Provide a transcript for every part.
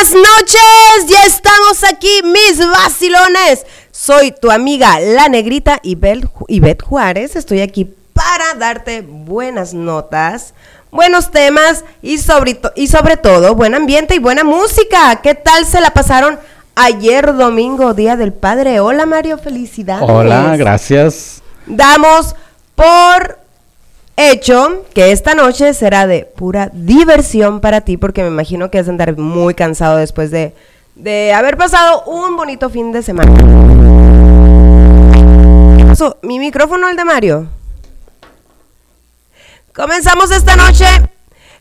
Buenas noches, ya estamos aquí, mis vacilones. Soy tu amiga la negrita Ivette Juárez. Estoy aquí para darte buenas notas, buenos temas y sobre, y sobre todo buen ambiente y buena música. ¿Qué tal se la pasaron ayer domingo, Día del Padre? Hola Mario, felicidades. Hola, gracias. Damos por hecho que esta noche será de pura diversión para ti, porque me imagino que vas a andar muy cansado después de, de haber pasado un bonito fin de semana. ¿Mi micrófono el de Mario? Comenzamos esta noche.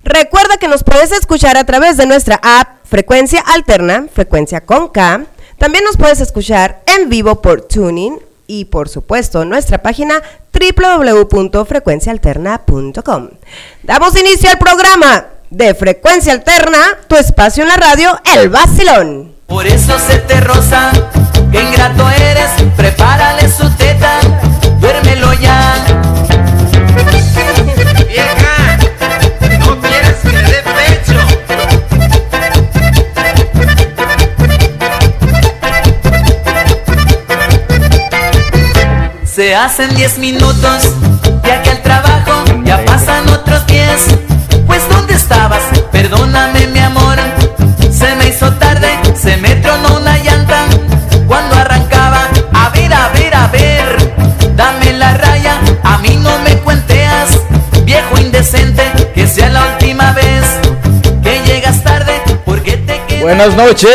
Recuerda que nos puedes escuchar a través de nuestra app Frecuencia Alterna, Frecuencia con K. También nos puedes escuchar en vivo por Tuning y por supuesto nuestra página www.frecuencialterna.com. Damos inicio al programa de Frecuencia Alterna, tu espacio en la radio, El Vacilón. Por eso se te rosa, que ingrato eres, prepárale su teta, duérmelo ya. Se hacen 10 minutos, ya que al trabajo ya pasan otros 10. Pues ¿dónde estabas? Perdóname Buenas noches,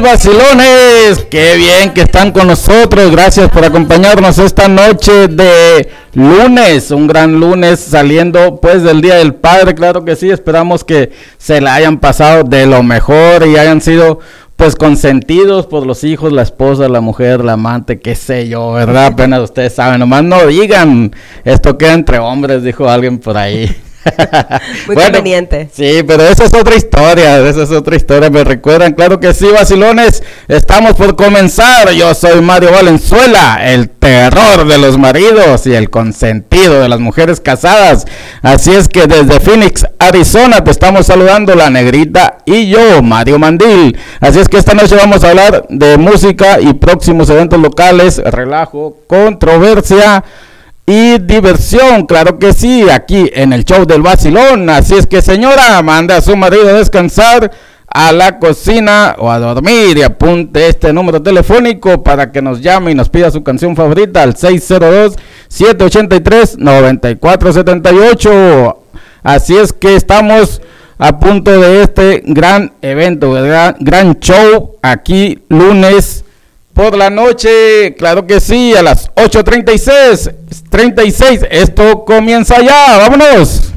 vacilones. Qué bien que están con nosotros. Gracias por acompañarnos esta noche de lunes. Un gran lunes saliendo pues del Día del Padre. Claro que sí. Esperamos que se la hayan pasado de lo mejor y hayan sido pues consentidos por los hijos, la esposa, la mujer, la amante, qué sé yo, ¿verdad? Apenas ustedes saben, nomás no digan, esto queda entre hombres, dijo alguien por ahí. Muy conveniente. Sí, pero esa es otra historia, esa es otra historia. Me recuerdan, claro que sí, vacilones. Estamos por comenzar. Yo soy Mario Valenzuela, el terror de los maridos y el consentido de las mujeres casadas. Así es que desde Phoenix, Arizona, te estamos saludando la negrita y yo, Mario Mandil. Así es que esta noche vamos a hablar de música y próximos eventos locales, relajo, controversia y diversión, claro que sí, aquí en el show del vacilón. Así es que señora, manda a su marido a descansar a la cocina o a dormir y apunte este número telefónico para que nos llame y nos pida su canción favorita al 602-783-9478. Así es que estamos a punto de este gran evento, gran, gran show aquí lunes por la noche, claro que sí, a las 8.36, 36, esto comienza ya, vámonos.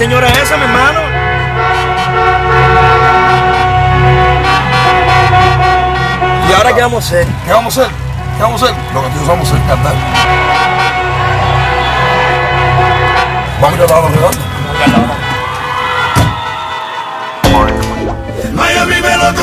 señora esa, mi hermano? ¿Y ahora qué vamos a hacer? ¿Qué vamos a hacer? ¿Qué vamos a hacer? Lo que nosotros vamos a hacer cantar. Vamos a ir a la redonda. Miami me lo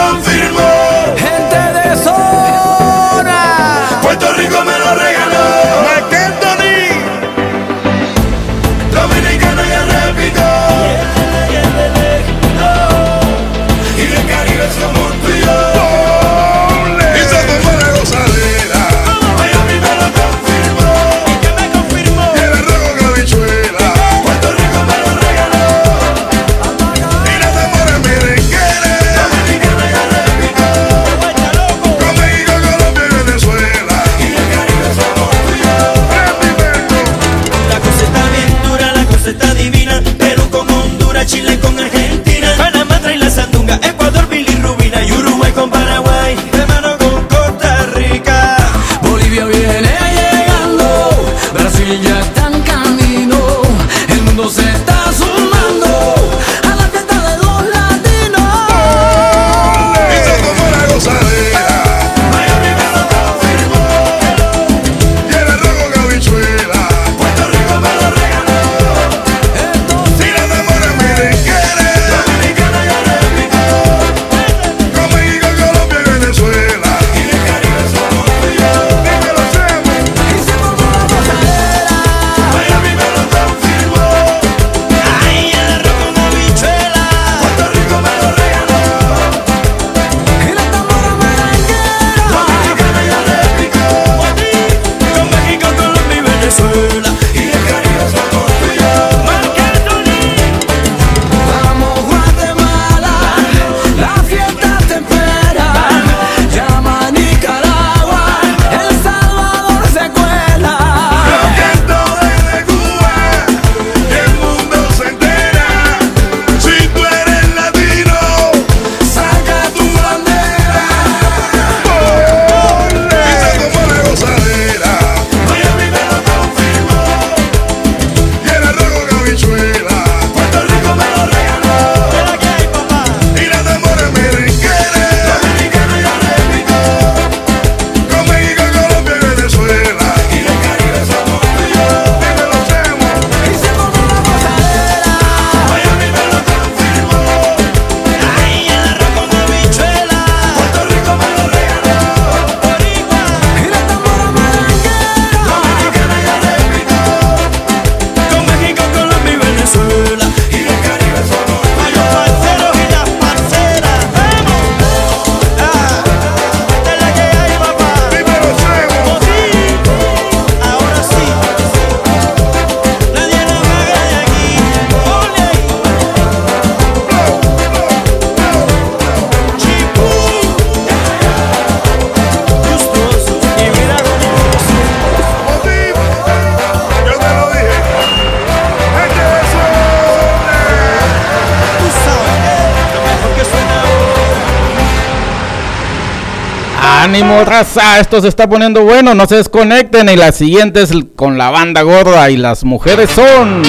esto se está poniendo bueno, no se desconecten. Y la siguiente es con la banda gorda y las mujeres son.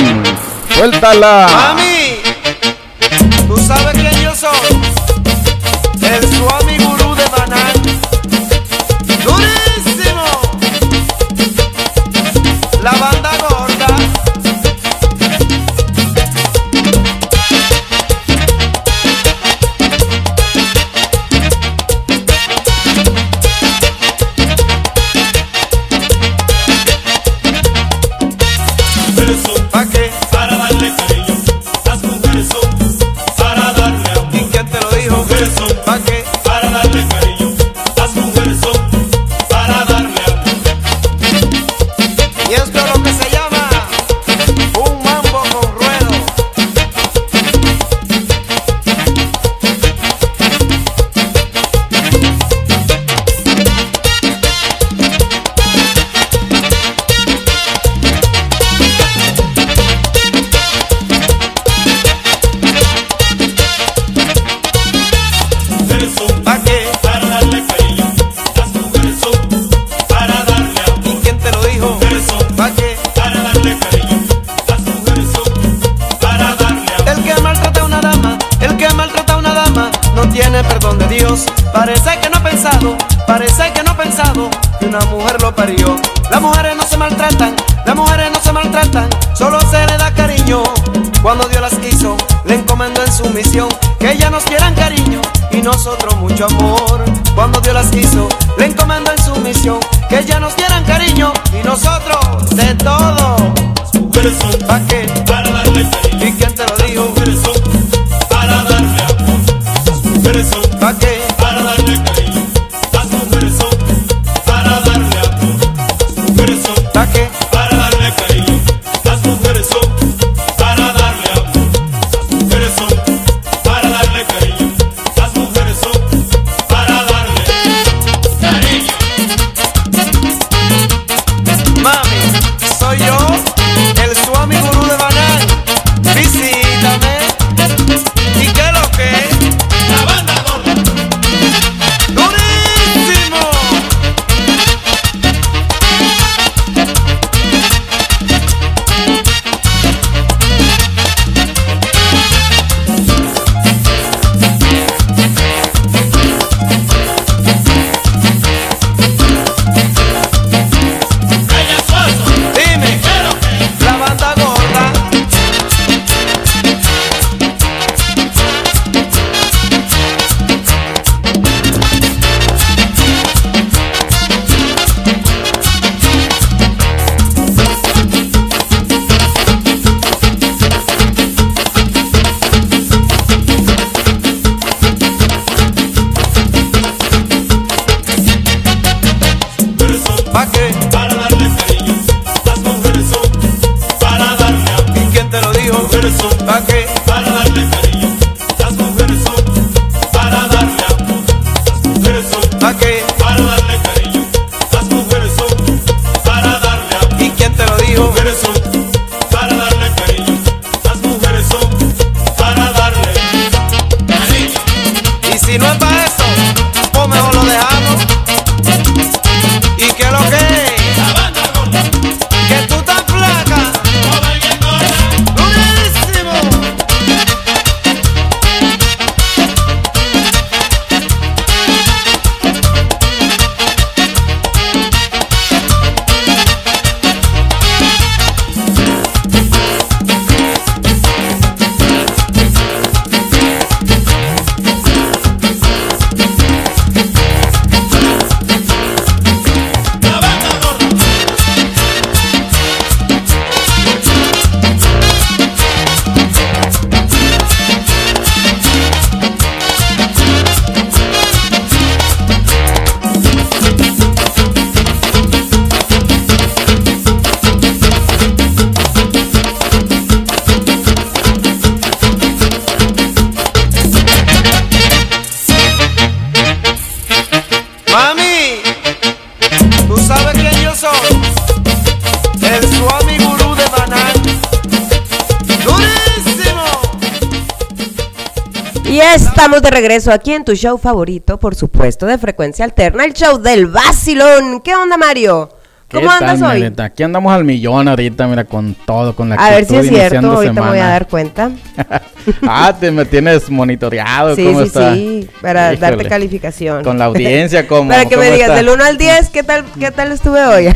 ¡Suéltala! ¡Mami! Estamos de regreso aquí en tu show favorito, por supuesto, de frecuencia alterna, el show del vacilón. ¿Qué onda, Mario? ¿Qué ¿Cómo andas tal, hoy? Aquí andamos al millón ahorita, mira, con todo, con la A ver si es cierto, ahorita me voy a dar cuenta. ah, te me tienes monitoreado, Sí, ¿cómo sí, está? sí, para Híjole. darte calificación. Con la audiencia, ¿cómo? Para que me digas está? del 1 al 10, ¿qué tal, qué tal estuve hoy?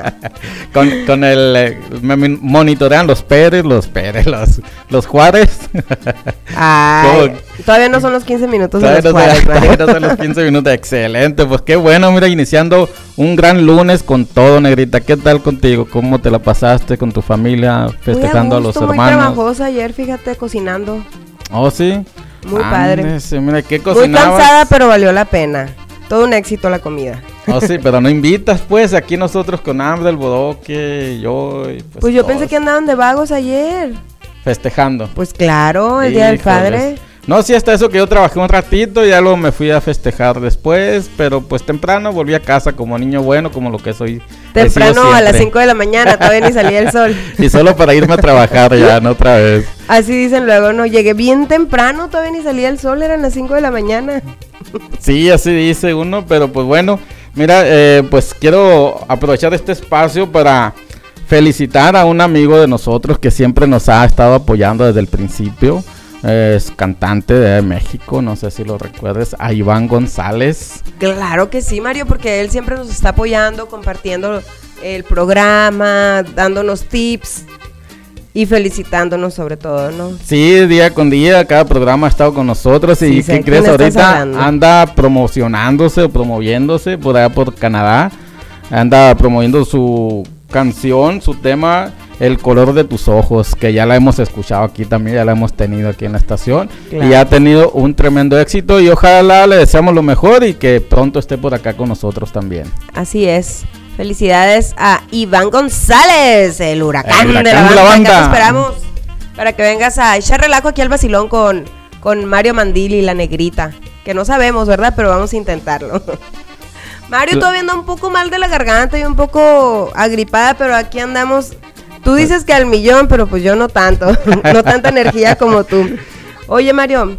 con, con el... eh, me monitorean los Pérez, los Pérez, los, los Juárez. Ay, todavía no son los 15 minutos de los no Juárez, Mario. todavía no son los 15 minutos. Excelente, pues qué bueno, mira, iniciando un gran lunes con todo, Negrita. ¿Qué tal contigo? ¿Cómo te la pasaste con tu familia festejando muy a, los gusto, Muy hermanos? trabajosa ayer, fíjate, cocinando. Oh, sí. Muy padre. Ándese, mira, ¿qué Muy cansada, pero valió la pena. Todo un éxito la comida. Oh, sí, pero no invitas, pues, aquí nosotros con hambre, el bodoque, yo y pues, Pues yo todos pensé que andaban de vagos ayer. Festejando. Pues claro, el Día del. Padre. No, sí, hasta eso que yo trabajé un ratito, ya luego me fui a festejar después, pero pues temprano volví a casa como niño bueno, como lo que soy. Temprano a las siempre. 5 de la mañana, todavía ni salía el sol. Y solo para irme a trabajar ya, no otra vez. Así dicen luego, no, llegué bien temprano, todavía ni salía el sol, eran las 5 de la mañana. Sí, así dice uno, pero pues bueno, mira, eh, pues quiero aprovechar este espacio para felicitar a un amigo de nosotros que siempre nos ha estado apoyando desde el principio. Es cantante de México, no sé si lo recuerdes, a Iván González. Claro que sí, Mario, porque él siempre nos está apoyando, compartiendo el programa, dándonos tips y felicitándonos sobre todo, ¿no? Sí, día con día, cada programa ha estado con nosotros Sí, y sé ¿qué crees? Ahorita hablando. anda promocionándose o promoviéndose por allá por Canadá. Anda promoviendo su canción, su tema, El color de tus ojos, que ya la hemos escuchado aquí también, ya la hemos tenido aquí en la estación. Claro. Y ha tenido un tremendo éxito y ojalá le deseamos lo mejor y que pronto esté por acá con nosotros también. Así es. Felicidades a Iván González, el huracán, El huracán de la de la banda. Te esperamos para que vengas a echar relajo aquí al vacilón con, con Mario Mandili y la negrita. Que no sabemos, ¿verdad? Pero vamos a intentarlo. Mario todavía anda un poco mal de la garganta y un poco agripada, pero aquí andamos. Tú dices que al millón, pero pues yo no tanto. no tanta energía como tú. Oye, Mario,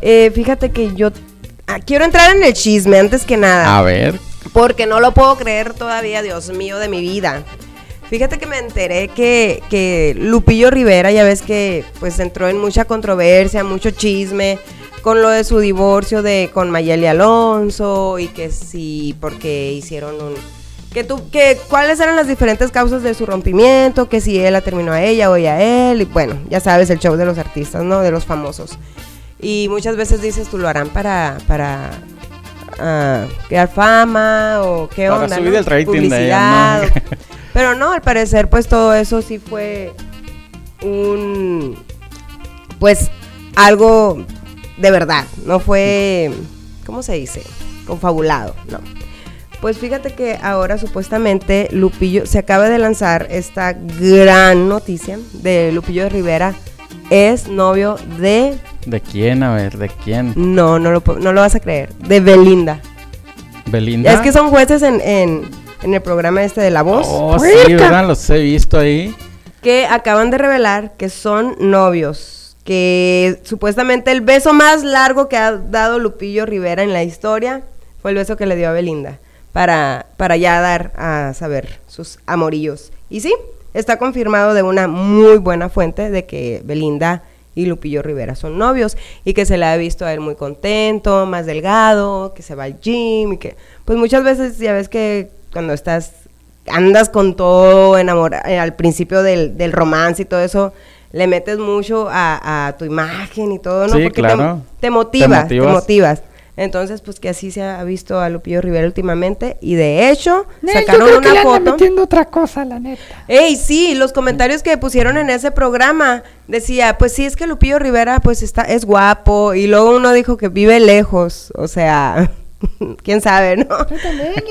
eh, fíjate que yo ah, quiero entrar en el chisme antes que nada. A ver, Porque no lo puedo creer todavía, Dios mío, de mi vida. Fíjate que me enteré que, que Lupillo Rivera, ya ves que pues entró en mucha controversia, mucho chisme con lo de su divorcio de con Mayeli Alonso y que sí, porque hicieron un que tú que cuáles eran las diferentes causas de su rompimiento, que si él la terminó a ella o ella a él y bueno, ya sabes el show de los artistas, ¿no? De los famosos. Y muchas veces dices, tú lo harán para para ah, crear fama o qué Para onda, subir ¿no? el rating de ella, Pero no, al parecer pues todo eso sí fue un pues algo de verdad, no fue ¿cómo se dice? confabulado, no. Pues fíjate que ahora supuestamente Lupillo se acaba de lanzar esta gran noticia de Lupillo Rivera es novio de ¿de quién? A ver, ¿de quién? no, no lo, no lo vas a creer, de Belinda. Belinda. Es que son jueces en, en, en el programa este de La Voz. Oh, sí. ¿verdad? Los he visto ahí. Que acaban de revelar que son novios. Que supuestamente el beso más largo que ha dado Lupillo Rivera en la historia fue el beso que le dio a Belinda. Para, para ya dar a saber sus amorillos. Y sí, está confirmado de una muy buena fuente de que Belinda y Lupillo Rivera son novios y que se le ha visto a él muy contento, más delgado, que se va al gym y que pues muchas veces ya ves que cuando estás andas con todo enamorado al principio del, del romance y todo eso le metes mucho a, a tu imagen y todo, ¿no? Sí, Porque claro. te, te motivas, Te te motivas. Entonces, pues que así se ha visto a Lupillo Rivera últimamente y de hecho Nel, yo sacaron creo que le una anda foto. metiendo otra cosa, la neta. Ey, sí, los comentarios que pusieron en ese programa decía, pues sí, es que Lupillo Rivera pues está es guapo y luego uno dijo que vive lejos, o sea, quién sabe, ¿no?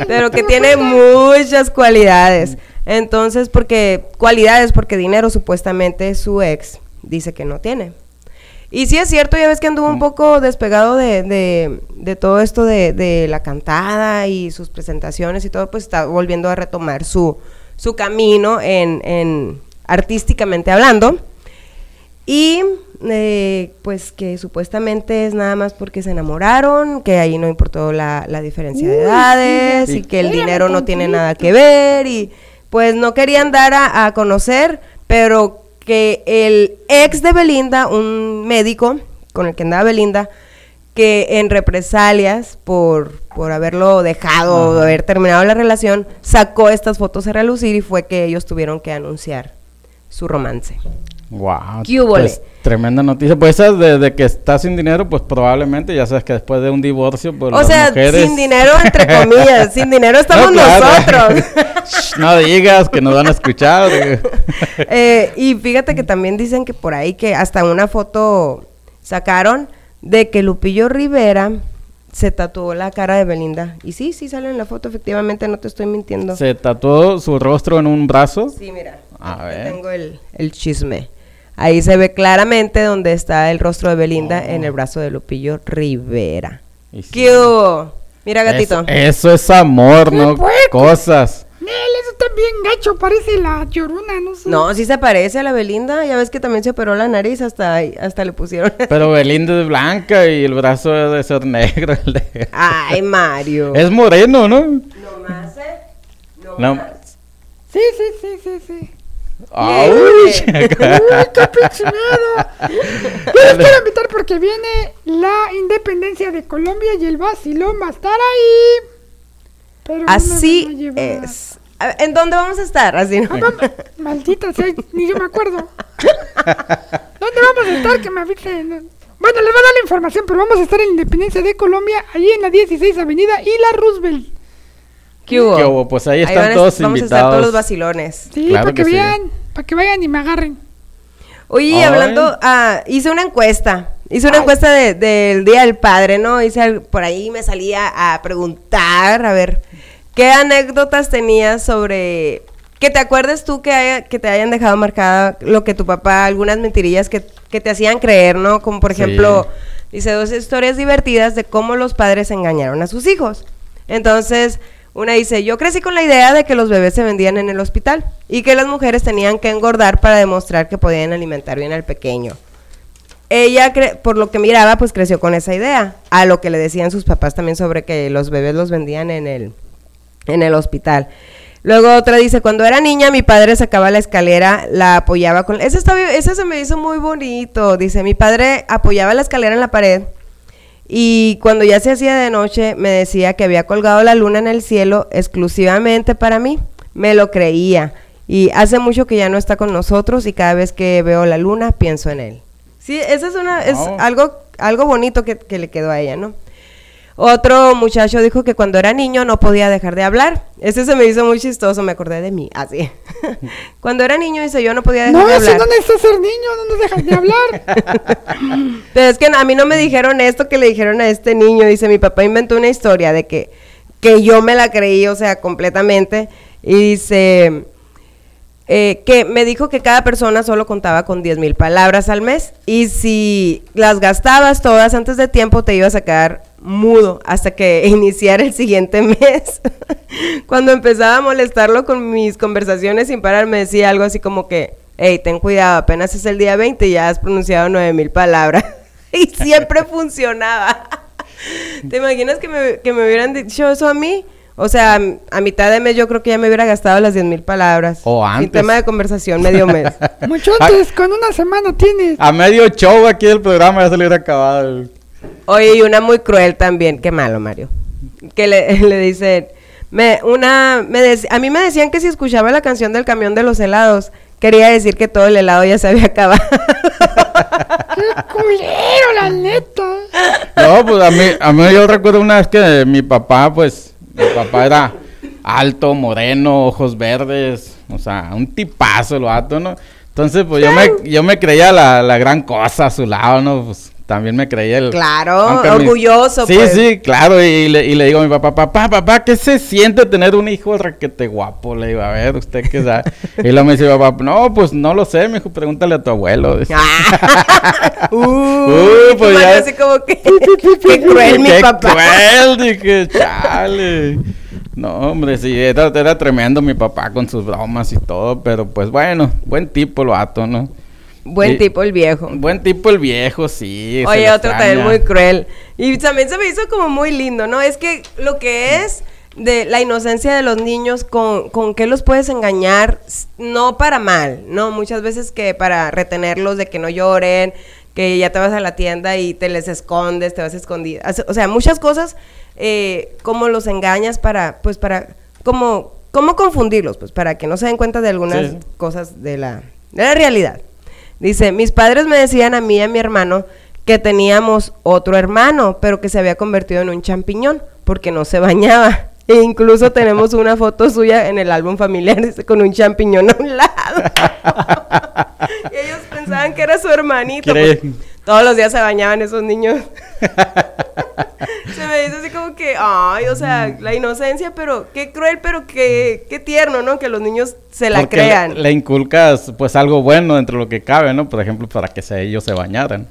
Pero que tiene muchas cualidades. Entonces, porque cualidades porque dinero supuestamente su ex dice que no tiene. Y sí es cierto, ya ves que anduvo un poco despegado de, de- de todo esto de, de la cantada y sus presentaciones y todo, pues está volviendo a retomar su, su camino en, en artísticamente hablando. Y eh, pues que supuestamente es nada más porque se enamoraron, que ahí no importó la, la diferencia de edades sí. y que el dinero no tiene nada que ver y pues no querían dar a, a conocer, pero que el ex de Belinda, un médico con el que andaba Belinda, que en represalias por, por haberlo dejado, o haber terminado la relación, sacó estas fotos a relucir y fue que ellos tuvieron que anunciar su romance. Wow. Pues, tremenda noticia. Pues esa de, de que está sin dinero, pues probablemente ya sabes que después de un divorcio, pues O las sea, mujeres... sin dinero, entre comillas, sin dinero estamos No, claro. nosotros. No digas que nos van a escuchar. Eh, y fíjate que también dicen que por ahí que hasta una foto sacaron de que Lupillo Rivera se tatuó la cara de Belinda. Y sí, sí sale en la foto, efectivamente, no te estoy mintiendo. Se tatuó su rostro en un brazo. Sí, mira. A ver. Tengo el, el chisme. Ahí se ve claramente donde está el rostro de Belinda en el brazo de Lupillo Rivera. Sí. ¿Qué hubo? Mira, gatito. Es- eso es amor, ¿no? Cosas. Nel, eso está bien gacho, parece la llorona, no sé. No, sí se parece a la Belinda. Ya ves que también se operó la nariz, hasta, hasta le pusieron. Pero Belinda es blanca y el brazo debe de ser negro. el de- Ay, Mario. Es moreno, ¿no? No más, ¿eh? No No. más. Sí, sí, sí, sí, sí. ¡Uy, qué pinche miedo! Yo les quiero invitar porque viene la independencia de Colombia y el vacilón va a estar ahí. Pero Así es. ¿En dónde vamos a estar? Así, ¿no? Ah, Maldita sea, ni yo me acuerdo. ¿Dónde vamos a estar? Que me avisen. Bueno, les voy a dar la información, pero vamos a estar en la Independencia de Colombia, allí en la 16 Avenida y la Roosevelt. ¿Qué hubo? ¿Qué hubo? Pues ahí están van a- todos Vamos a estar todos invitados. los vacilones. Sí, Claro para que, que sí. vean, para que vayan y me agarren. Oye, Ay. hablando, ah, hice una encuesta. Hice una encuesta de- del Día del Padre, ¿no? Hice al- por ahí me salía a preguntar, a ver, ¿qué anécdotas tenías sobre que te acuerdes tú que, haya- que te hayan dejado marcada lo que tu papá, algunas mentirillas que, que te hacían creer, ¿no? Como por Sí. ejemplo, dice dos historias divertidas de cómo los padres engañaron a sus hijos. Entonces, una dice, yo crecí con la idea de que los bebés se vendían en el hospital y que las mujeres tenían que engordar para demostrar que podían alimentar bien al pequeño. Ella, por lo que miraba, pues creció con esa idea, a lo que le decían sus papás también sobre que los bebés los vendían en el, en el hospital. Luego otra dice, cuando era niña mi padre sacaba la escalera, la apoyaba con... Ese, está, ese se me hizo muy bonito, dice, mi padre apoyaba la escalera en la pared y cuando ya se hacía de noche me decía que había colgado la luna en el cielo exclusivamente para mí. Me lo creía. Y hace mucho que ya no está con nosotros y cada vez que veo la luna pienso en él. Sí, esa es una es algo algo bonito que, que le quedó a ella, ¿no? Otro muchacho dijo que cuando era niño no podía dejar de hablar. Ese se me hizo muy chistoso, me acordé de mí, así. cuando era niño dice yo no podía dejar No, de eso hablar. no necesita ser niño, no nos dejan de hablar. Pero es que a mí no me dijeron esto que le dijeron a este niño. Dice, mi papá inventó una historia de que, que yo me la creí, o sea, completamente. Y dice eh, que me dijo que cada persona solo contaba con 10 mil palabras al mes. Y si las gastabas todas antes de tiempo, te ibas a quedar mudo hasta que iniciara el siguiente mes. Cuando empezaba a molestarlo con mis conversaciones sin parar, me decía algo así como que, hey, ten cuidado, apenas es el día 20 y ya has pronunciado 9 mil palabras. y siempre funcionaba. ¿Te imaginas que me, que me hubieran dicho eso a mí? O sea, a, mitad de mes yo creo que ya me hubiera gastado las 10 mil palabras. O Sin antes. tema de conversación, medio mes. Mucho antes, con una semana tienes. A medio show aquí del programa ya se le hubiera acabado. el- Oye, y una muy cruel también, qué malo, Mario. Que le, le dicen, me, una, me dec- a mí me decían que si escuchaba la canción del camión de los helados, quería decir que todo el helado ya se había acabado. ¡Qué culero, la neta! No, pues a mí, a mí yo recuerdo una vez que mi papá, pues, mi papá era alto, moreno, ojos verdes, o sea, un tipazo el vato, ¿no? Entonces, pues yo me, yo me creía la, la gran cosa a su lado, ¿no? Pues también me creía el... Claro, mi- orgulloso, Sí, pues. sí, claro, y le, y le digo a mi papá, papá, papá, ¿qué se siente tener un hijo requete guapo? Le digo, a ver, ¿usted qué sabe? y luego me dice, papá, no, pues no lo sé, mijo, pregúntale a tu abuelo. Ah. uh, tu pues ya- así como que, qué cruel mi Qué papá. cruel, dije, chale. No, hombre, sí, era, era tremendo mi papá con sus bromas y todo, pero pues bueno, buen tipo el vato, ¿no? Buen Y- tipo el viejo. Buen tipo el viejo, sí. Oye, otro también muy cruel. Y también se me hizo como muy lindo, ¿no? Es que lo que es de la inocencia de los niños, con, con qué los puedes engañar, no para mal, ¿no? Muchas veces que para retenerlos de que no lloren, que ya te vas a la tienda y te les escondes, te vas escondido. O sea, muchas cosas, eh, cómo los engañas para, pues para, como, cómo confundirlos, pues para que no se den cuenta de algunas Sí. cosas de la, de la realidad. Dice, mis padres me decían a mí y a mi hermano que teníamos otro hermano, pero que se había convertido en un champiñón porque no se bañaba. E incluso tenemos una foto suya en el álbum familiar con un champiñón a un lado. y ellos pensaban que era su hermanito. pues. Todos los días se bañaban esos niños. se me dice así como que, ay, o sea, la inocencia, pero qué cruel, pero qué, qué tierno, ¿no? Que los niños se la Porque crean. Le, inculcas, pues, algo bueno entre lo que cabe, ¿no? Por ejemplo, para que se- ellos se bañaran.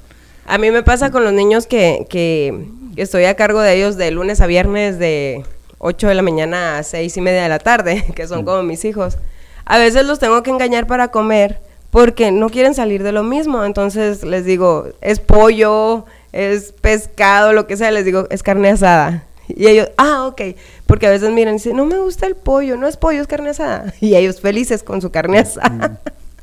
A mí me pasa con los niños que, que, que estoy a cargo de ellos de lunes a viernes de 8 de la mañana a 6 y media de la tarde, que son como mis hijos. A veces los tengo que engañar para comer porque no quieren salir de lo mismo. Entonces les digo, es pollo, es pescado, lo que sea, les digo, es carne asada. Y ellos, ah, ok. Porque a veces miran y dicen, no me gusta el pollo, no es pollo, es carne asada. Y ellos felices con su carne asada.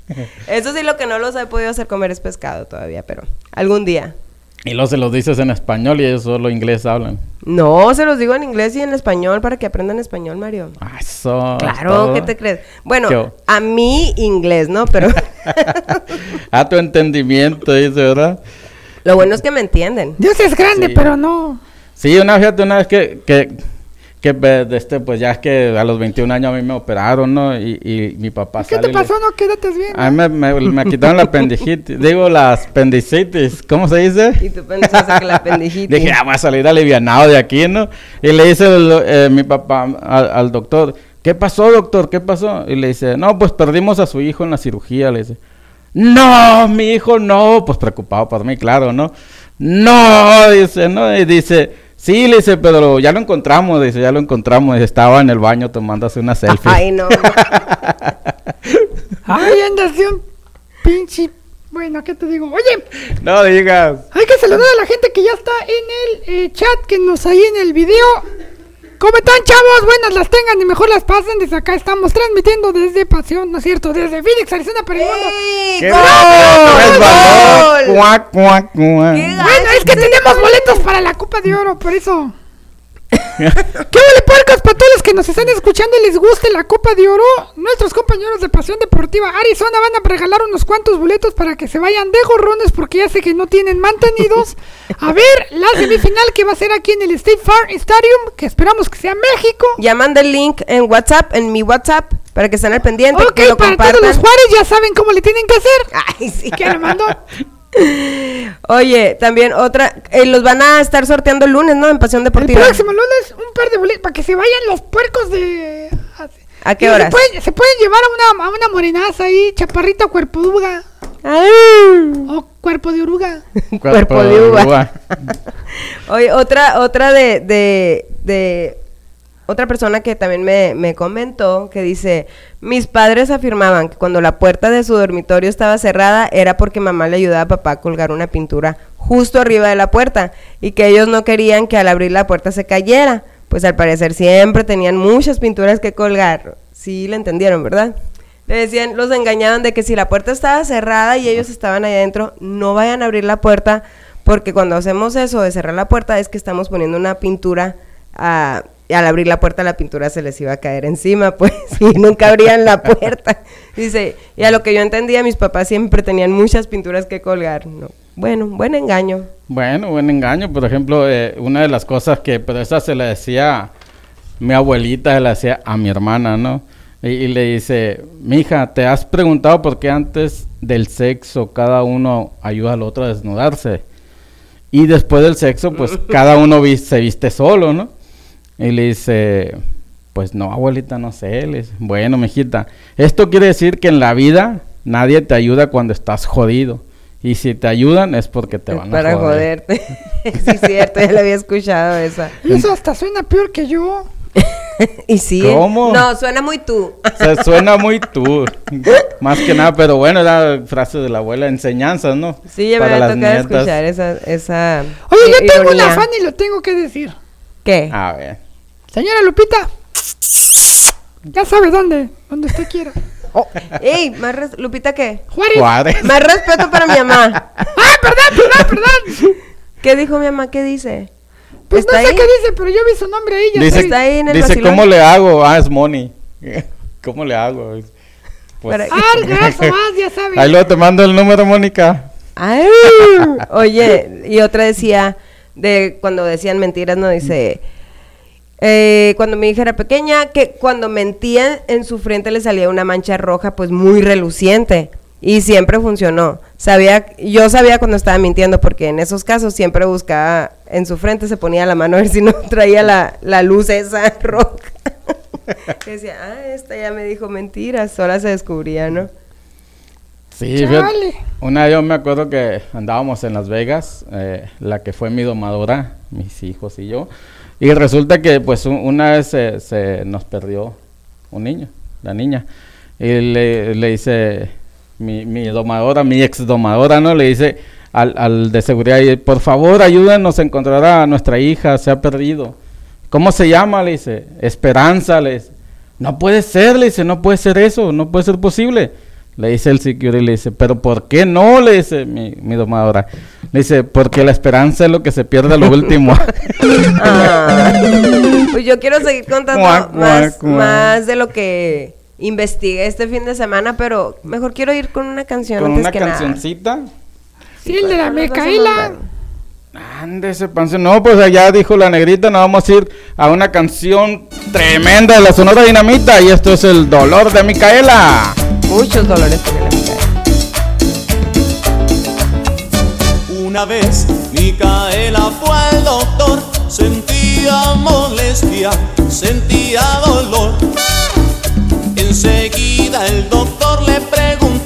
Eso sí, lo que no los he podido hacer comer es pescado todavía, pero algún día. Y luego se los dices en español y ellos solo inglés hablan. No, se los digo en inglés y en español para que aprendan español, Mario. Ah, eso. es Claro. ¿qué te crees? Bueno, Yo. a mí inglés, ¿no? Pero A tu entendimiento, dice, ¿verdad? lo bueno es que me entienden. Dios es grande, Sí. pero no. Sí, una fíjate, una vez que, que, que de este, pues ya es que a los 21 años a mí me operaron, ¿no? Y, y mi papá ¿Qué sale te le- pasó? No, quédate bien. A mí me, me- me quitaron la apendicitis. Digo, las apendicitis. ¿Cómo se dice? Y tú pensaste que la pendijitis. Dije, ah, voy a salir alivianado de aquí, ¿no? Y le dice el- eh, mi papá al, al doctor, ¿qué pasó, doctor? ¿Qué pasó? Y le dice, no, pues perdimos a su hijo en la cirugía. Le dice, no, mi hijo no. Pues preocupado por mí, claro, ¿no? No, dice, no. Y dice, sí, le dice, pero ya lo encontramos. Dice, ya lo encontramos. Dice, estaba en el baño tomándose una selfie. Ay, no. Ay, andas de un pinche. Bueno, ¿qué te digo? Oye, no digas. hay que saludar a la gente que ya está en el eh, chat, que nos ahí en el video. ¿Cómo están, chavos? Buenas las tengan y mejor las pasen. Desde acá estamos transmitiendo desde Pasión, ¿no es cierto? Desde Phoenix, Arizona, para el mundo. ¡Ey, ¡Qué gol! resbalón! ¡Gol! Cuac, cuac, cuac. ¡Qué Bueno, es que tenemos boletos para la Copa de Oro, por eso. ¿Qué vale puercas para todos los que nos están escuchando y les guste la Copa de Oro? Nuestros compañeros de Pasión Deportiva Arizona van a regalar unos cuantos boletos para que se vayan de gorrones porque ya sé que no tienen mantenidos. A ver la semifinal que va a ser aquí en el State Farm Stadium, que esperamos que sea México. Ya mandé el link en WhatsApp, en mi WhatsApp, para que estén al pendiente, Ok, que lo para compartan. todos los Juárez ya saben cómo le tienen que hacer. Ay, sí. ¿Quién le mandó? Oye, también otra, eh, los van a estar sorteando el lunes, ¿no? En Pasión El Deportiva. próximo lunes un par de boletos para que se vayan los puercos de... ¿A qué horas? Se pueden, se pueden llevar a una, a una morenaza ahí, chaparrita cuerpo de uva. Ay. O cuerpo de oruga. Cuerpo de uva. Oye, otra, otra de, de, de otra persona que también me, me comentó que dice, mis padres afirmaban que cuando la puerta de su dormitorio estaba cerrada era porque mamá le ayudaba a papá a colgar una pintura justo arriba de la puerta y que ellos no querían que al abrir la puerta se cayera, pues al parecer siempre tenían muchas pinturas que colgar. Sí, le entendieron, ¿verdad? Le decían, los engañaban de que si la puerta estaba cerrada y ellos estaban ahí adentro, no vayan a abrir la puerta, porque cuando hacemos eso de cerrar la puerta es que estamos poniendo una pintura a- y al abrir la puerta la pintura se les iba a caer encima, pues, y nunca abrían la puerta. Dice, y a lo que yo entendía, mis papás siempre tenían muchas pinturas que colgar. No. Bueno, buen engaño. Bueno, buen engaño. Por ejemplo, eh, una de las cosas que, pero esa se le decía mi abuelita, se la decía a mi hermana, ¿no? Y, y le dice, mija, ¿te has preguntado por qué antes del sexo cada uno ayuda al otro a desnudarse? Y después del sexo, pues cada uno se viste solo, ¿no? Y le dice, pues no, abuelita, no sé. Le dice, bueno, mijita, esto quiere decir que en la vida nadie te ayuda cuando estás jodido. Y si te ayudan es porque te Es van para a joder. joderte. sí, es cierto, ya lo había escuchado esa. Eso hasta suena peor que yo. y sí. ¿eh? ¿Cómo? No, suena muy tú. Se suena muy tú. Más que nada, pero bueno, era frase de la abuela, enseñanzas, ¿no? Sí, ya me Para había tocado escuchar esa, esa Oye, yo tengo un afán y lo tengo que decir. ¿Qué? A ver. Señora Lupita. Ya sabe dónde, donde usted quiera. Oh, ey, más res- Lupita, ¿qué? Juárez. Juárez. Más respeto para mi mamá. ¡Ah, perdón, perdón, perdón! ¿Qué dijo mi mamá? ¿Qué dice? Pues no ¿Está sé ahí? qué dice, pero yo vi su nombre ahí. Ya Dice. Está ahí en el dice vacilón. ¿cómo le hago? Ah, es Moni. ¿Cómo le hago? Pues, Ah, gracias, ya sabe. ahí luego te mando el número, Mónica. Ay, oye, y otra decía, de cuando decían mentiras, no dice, eh, cuando mi hija era pequeña, que cuando mentía en su frente le salía una mancha roja, pues muy reluciente. Y siempre funcionó. Sabía, yo sabía cuando estaba mintiendo, porque en esos casos siempre buscaba en su frente, se ponía la mano a ver si no traía la, la luz esa roja. Que decía, ah, esta ya me dijo mentiras, sola se descubría, ¿no? Sí, Chale. fíjate, una vez yo me acuerdo que andábamos en Las Vegas, eh, la que fue mi domadora, mis hijos y yo, y resulta que pues un- una vez se, se nos perdió un niño, la niña, y le, dice mi, domadora, mi ex domadora, ¿no? Le dice al, de seguridad, por favor ayúdenos a encontrar a nuestra hija, se ha perdido. ¿Cómo se llama? Le dice, Esperanza, le dice. No puede ser, le dice, no puede ser eso, no puede ser posible. Le dice el security, le dice, pero ¿por qué no? Le dice mi domadora. Le dice, porque la esperanza es lo que se pierde a lo último. Ah. Pues yo quiero seguir contando más, de lo que investigué este fin de semana, pero mejor quiero ir con una canción Con antes una que nada. cancioncita. Sí, el de la ¿Cuál nos vas a Micaela. Ande ese panzo. No, pues allá dijo la negrita, nos vamos a ir a una canción tremenda de la Sonora Dinamita. Y esto es el dolor de Micaela. Muchos dolores Una vez Micaela fue al doctor, sentía molestia, sentía dolor. Enseguida el doctor le preguntó,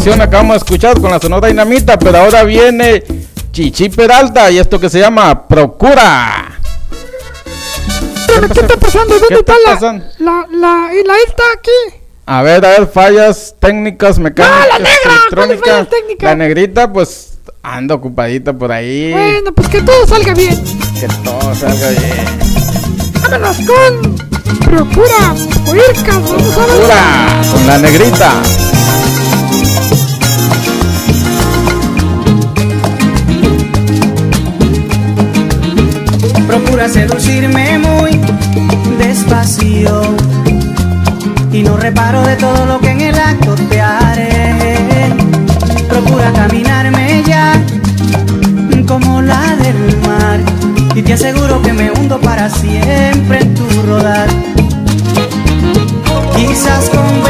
canción acabamos de escuchar con la Sonora Dinamita. Pero ahora viene Chichi Peralta y esto que se llama Procura. ¿Qué está pasando? ¿Dónde ¿Qué está, está la, pasando? la, la, y la esta aquí? A ver, a ver, fallas técnicas, mecánicas, ¡Ah, la negra! ¿Cuáles electrónicas. fallas técnicas? La negrita, pues anda ocupadita por ahí. Bueno, pues que todo salga bien. Que todo salga bien. Vámonos con Procura a ver. Procura con la negrita. Procura seducirme muy despacio y no reparo de todo lo que en el acto te haré. Procura caminarme ya como la del mar y te aseguro que me hundo para siempre en tu rodar. Quizás convenga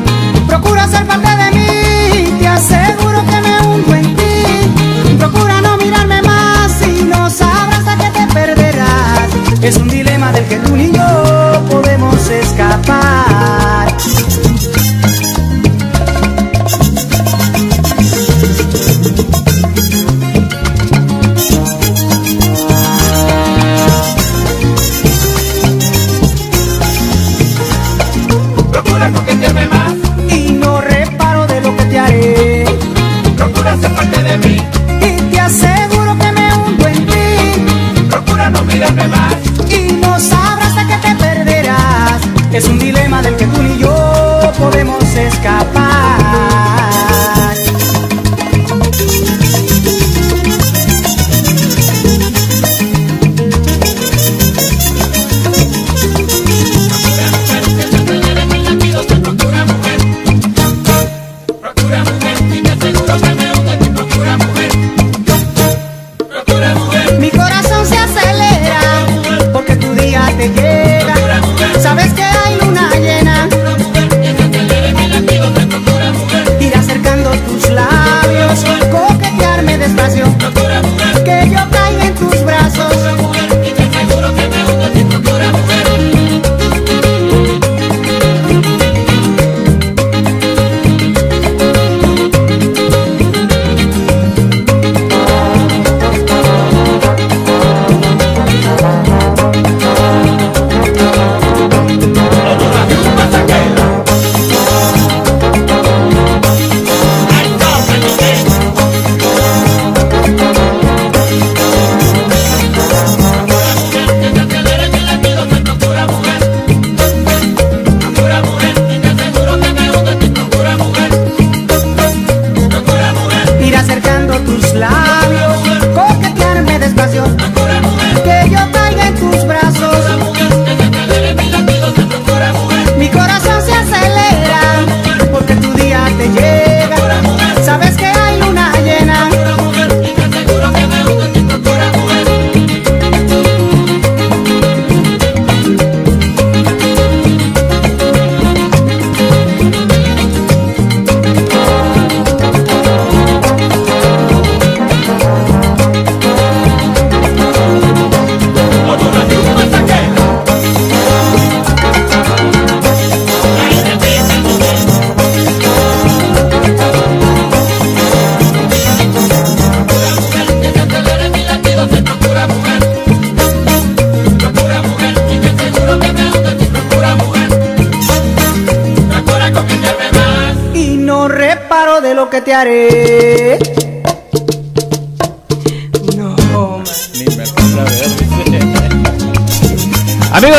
del que tú ni yo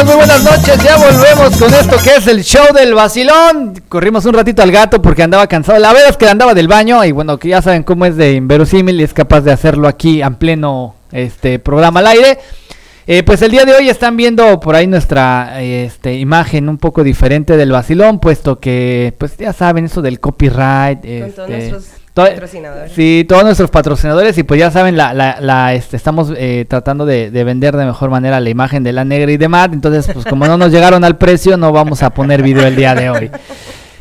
Amigos, muy buenas noches. Ya volvemos con esto que es el show del vacilón. Corrimos un ratito al gato porque andaba cansado. La verdad es que andaba del baño y bueno, que ya saben cómo es de inverosímil y es capaz de hacerlo aquí en pleno este programa al aire. Eh, pues el día de hoy están viendo por ahí nuestra este, imagen un poco diferente del vacilón, puesto que, pues ya saben, eso del copyright. Con todos este, nuestros patrocinadores. Sí, todos nuestros patrocinadores y pues ya saben, la, la, la, este, estamos eh, tratando de, de vender de mejor manera la imagen de la negra y de Matt, entonces pues como no nos llegaron al precio no vamos a poner video el día de hoy.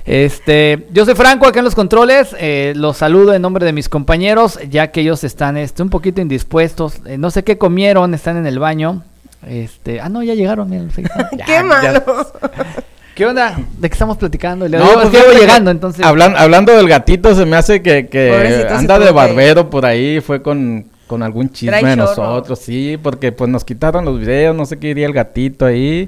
Este, yo soy Franco acá en los controles, eh, los saludo en nombre de mis compañeros, ya que ellos están este, un poquito indispuestos, eh, no sé qué comieron, están en el baño. Este, ah no, ya llegaron, miren. Ya, Qué ya. ¿Qué onda? ¿De qué estamos platicando? Le No, digo, pues que que llegando, entonces. hablan- hablando del gatito, se me hace que, que anda de que barbero por ahí, fue con, con algún chisme Trae de chorro. nosotros, sí, porque pues nos quitaron los videos, no sé qué iría el gatito ahí,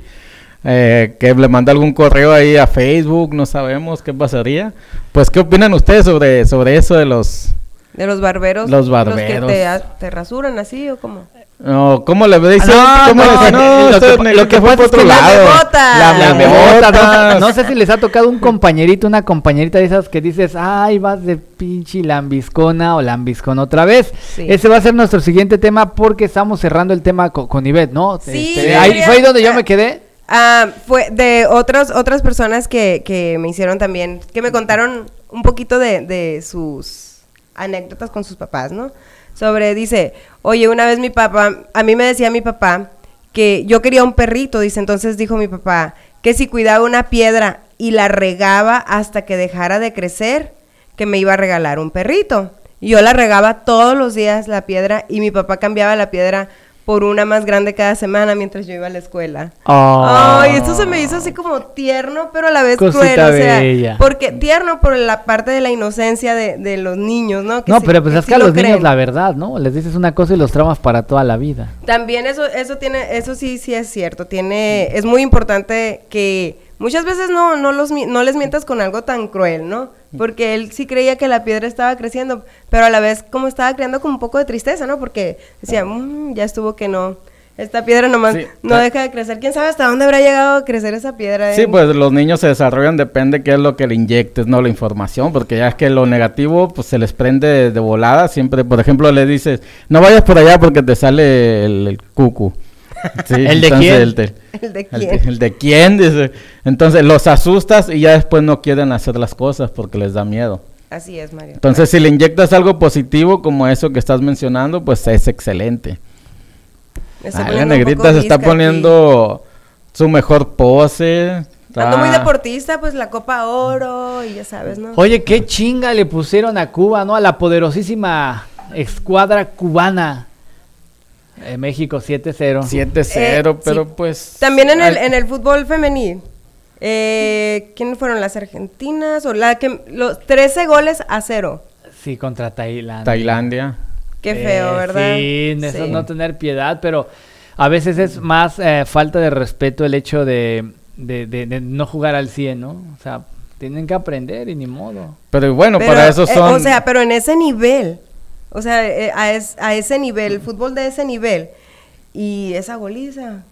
eh, que le manda algún correo ahí a Facebook, no sabemos qué pasaría. Pues, ¿qué opinan ustedes sobre, sobre eso de los... De los barberos. Los que barberos. te, te rasuran así o cómo. No, ¿cómo le dice? Ah, ¿Cómo no, le dice? no, No, lo que- negrita, lo que fue por otro lado. La La bebota. no, no sé si les ha tocado un compañerito, una compañerita de esas que dices, ay, vas de pinche lambiscona o lambiscona otra vez. Sí. Ese va a ser nuestro siguiente tema porque estamos cerrando el tema co- con, Ivette, ¿no? Sí, Este, ahí, fue ahí donde yo me quedé. Ah, fue de otras otras personas que, que me hicieron también, que me contaron un poquito de, de sus anécdotas con sus papás, ¿no? Sobre, dice, oye, una vez mi papá, a mí me decía mi papá que yo quería un perrito, dice, entonces dijo mi papá, que si cuidaba una piedra y la regaba hasta que dejara de crecer, que me iba a regalar un perrito. Y yo la regaba todos los días la piedra y mi papá cambiaba la piedra por una más grande cada semana mientras yo iba a la escuela. Ah. Ay, esto se me hizo así como tierno, pero a la vez Cosita cruel, o sea, bella. porque tierno por la parte de la inocencia de, de los niños, ¿no? Que No, sí- pero pues es sí que a lo los niños creen. la verdad, ¿no? Les dices una cosa y los traumas para toda la vida. También eso, eso tiene, eso sí, sí es cierto. Tiene, es muy importante que muchas veces no, no los, no les mientas con algo tan cruel, ¿no? Porque él sí creía que la piedra estaba creciendo, pero a la vez como estaba creando con un poco de tristeza, ¿no? Porque decía, "Mm, ya estuvo que no, esta piedra nomás Sí, no deja de crecer. ¿Quién sabe hasta dónde habrá llegado a crecer esa piedra? Sí, eh? pues los niños se desarrollan, depende qué es lo que le inyectes, no la información, porque ya es que lo negativo pues se les prende de, de volada, siempre, por ejemplo, le dices, no vayas por allá porque te sale el, el cucu. Sí, ¿El de entonces quién? El de, ¿El de el quién? de- el de quién, dice. Entonces los asustas y ya después no quieren hacer las cosas porque les da miedo. Así es, Mario. Entonces si le inyectas algo positivo como eso que estás mencionando, pues es excelente. Ah, la negrita se está poniendo su mejor pose. aquí. Ando muy está- deportista, pues la Copa Oro y ya sabes, ¿no? Oye, qué chinga le pusieron a Cuba, ¿no? A la poderosísima escuadra cubana. Eh, México 7-0. 7-0, Eh, pero sí. pues... También en el, en el fútbol femenil. Eh, ¿Quiénes fueron las argentinas? O la que los 13 goles a cero. Sí, contra Tailandia. Tailandia. Qué feo, Eh, ¿verdad? Sí, eso Sí. no tener piedad, pero a veces es más eh, falta de respeto el hecho de, de, de- de no jugar al 100, ¿no? O sea, tienen que aprender y ni modo. Pero bueno, Pero, para eso eh, son... o sea, pero en ese nivel. O sea, eh, a, es- a ese nivel, el fútbol de ese nivel. Y esa goliza.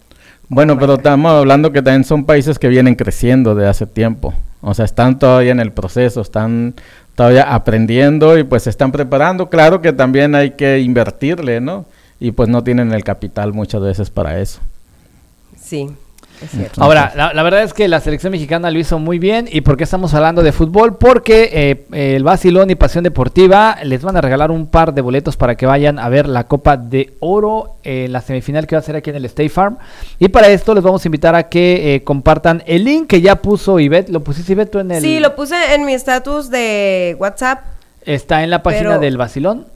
Bueno, pero estamos hablando que también son países que vienen creciendo de hace tiempo. O sea, están todavía en el proceso, están todavía aprendiendo y pues se están preparando. Claro que también hay que invertirle, ¿no? Y pues no tienen el capital muchas veces para eso. Sí, cierto. Ahora, la, la verdad es que la selección mexicana lo hizo muy bien. ¿Y por qué estamos hablando de fútbol? Porque eh, eh, el Basilón y Pasión Deportiva les van a regalar un par de boletos para que vayan a ver la Copa de Oro en la semifinal que va a ser aquí en el State Farm. Y para esto les vamos a invitar a que eh, compartan el link que ya puso Ivette. ¿Lo pusiste Ivette tú en el...? Sí, lo puse en mi estatus de WhatsApp. Está en la página pero- del Basilón.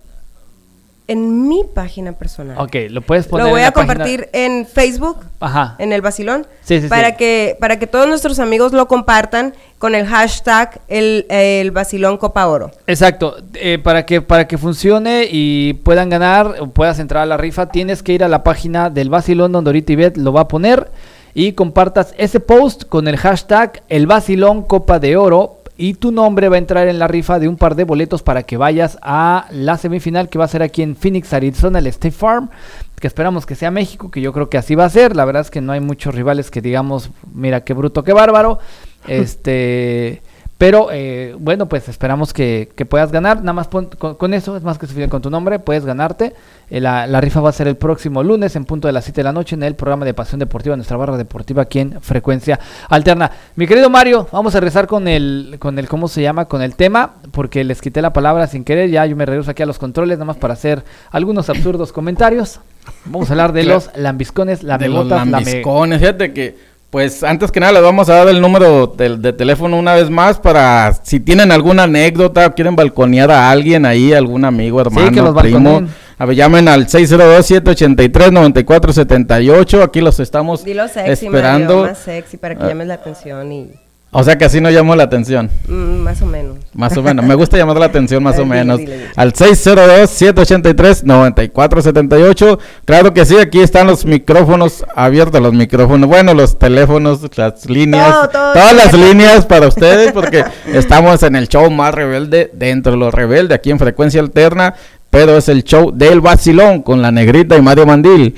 En mi página personal. Ok, lo puedes poner Lo voy en la a página- compartir en Facebook. Ajá. en el vacilón Sí, sí, para sí. que para que todos nuestros amigos lo compartan con el hashtag el, el vacilón copa oro Exacto, eh, para que para que funcione y puedan ganar o puedas entrar a la rifa, tienes que ir a la página del Basilón donde ahorita Ivette lo va a poner y compartas ese post con el hashtag el Basilón Copa de Oro y tu nombre va a entrar en la rifa de un par de boletos para que vayas a la semifinal que va a ser aquí en Phoenix, Arizona, el State Farm, que esperamos que sea México, que yo creo que así va a ser. La verdad es que no hay muchos rivales que digamos, mira qué bruto, qué bárbaro. Este, pero eh, bueno, pues esperamos que, que puedas ganar. Nada más pon- con, con eso, es más que suficiente con tu nombre, puedes ganarte. Eh, la, la rifa va a ser el próximo lunes en punto de las 7 de la noche en el programa de Pasión Deportiva, nuestra barra deportiva aquí en Frecuencia Alterna. Mi querido Mario, vamos a rezar con el, con el, ¿cómo se llama? Con el tema, porque les quité la palabra sin querer. Ya yo me regreso aquí a los controles, nada más para hacer algunos absurdos comentarios. Vamos a hablar de Claro. los lambiscones, de los lambiscones. Fíjate que, pues antes que nada les vamos a dar el número del- de, teléfono una vez más para si tienen alguna anécdota, quieren balconear a alguien ahí, algún amigo, hermano, que los primo. A ver, llamen al 602-783-9478. Aquí los estamos dilo sexy esperando. Mario, más sexy para que Ah. llames la atención y O sea que así no llamó la atención. mm, más o menos Más o menos, me gusta llamar la atención más o menos. dile, dile. Al 602-783-9478. Claro que sí, aquí están los micrófonos abiertos, los micrófonos, bueno, los teléfonos, las líneas, Todo, todo todas las líneas para ustedes, porque estamos en el show más rebelde dentro de lo rebelde, aquí en Frecuencia Alterna. pero es el show del vacilón con la negrita y Mario Mandil.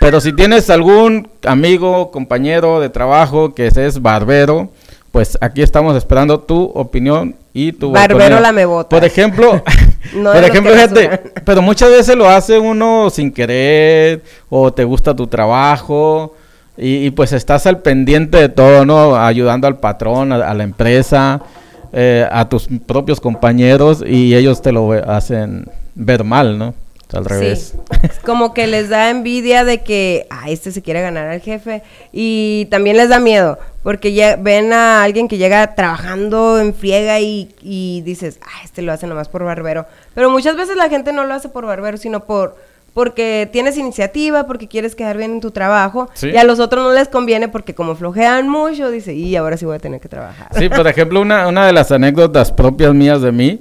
Pero si tienes algún amigo, compañero de trabajo que es barbero, pues aquí estamos esperando tu opinión y tu Barbero opinión. lamebotas. Por ejemplo, No por ejemplo, rasuran. pero muchas veces lo hace uno sin querer o te gusta tu trabajo y, y pues estás al pendiente de todo, ¿no? Ayudando al patrón, a, a la empresa, eh, a tus propios compañeros y ellos te lo hacen ver mal, ¿no? Al revés. Sí. Como que les da envidia de que, ah, este se quiere ganar al jefe. Y también les da miedo, porque ya ven a alguien que llega trabajando en friega y, y dices, ah, este lo hace nomás por barbero. Pero muchas veces la gente no lo hace por barbero, sino por porque tienes iniciativa, porque quieres quedar bien en tu trabajo. Sí. Y a los otros no les conviene porque como flojean mucho, dice, y ahora sí voy a tener que trabajar. Sí, por ejemplo, una, una de las anécdotas propias mías de mí,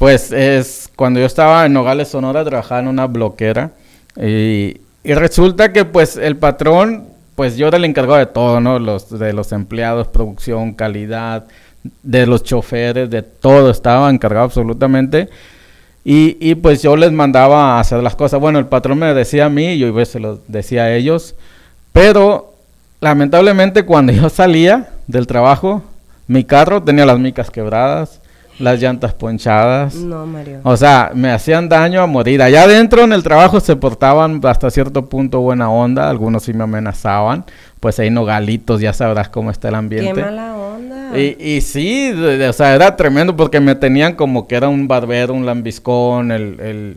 pues es cuando yo estaba en Nogales, Sonora, trabajaba en una bloquera y, y resulta que pues el patrón, pues yo era el encargado de todo, ¿no? Los, de los empleados, producción, calidad, de los choferes, de todo, estaba encargado absolutamente. Y, y pues yo les mandaba a hacer las cosas. Bueno, el patrón me decía a mí yo pues, se lo decía a ellos. Pero lamentablemente cuando yo salía del trabajo, mi carro tenía las micas quebradas, las llantas ponchadas. No, Mario. O sea, me hacían daño a morir. Allá adentro en el trabajo se portaban hasta cierto punto buena onda, algunos sí me amenazaban. Pues ahí nogalitos, ya sabrás cómo está el Qué ambiente. mala onda. Y, y sí, de- de- o sea, era tremendo porque me tenían como que era un barbero, un lambiscón, el, el,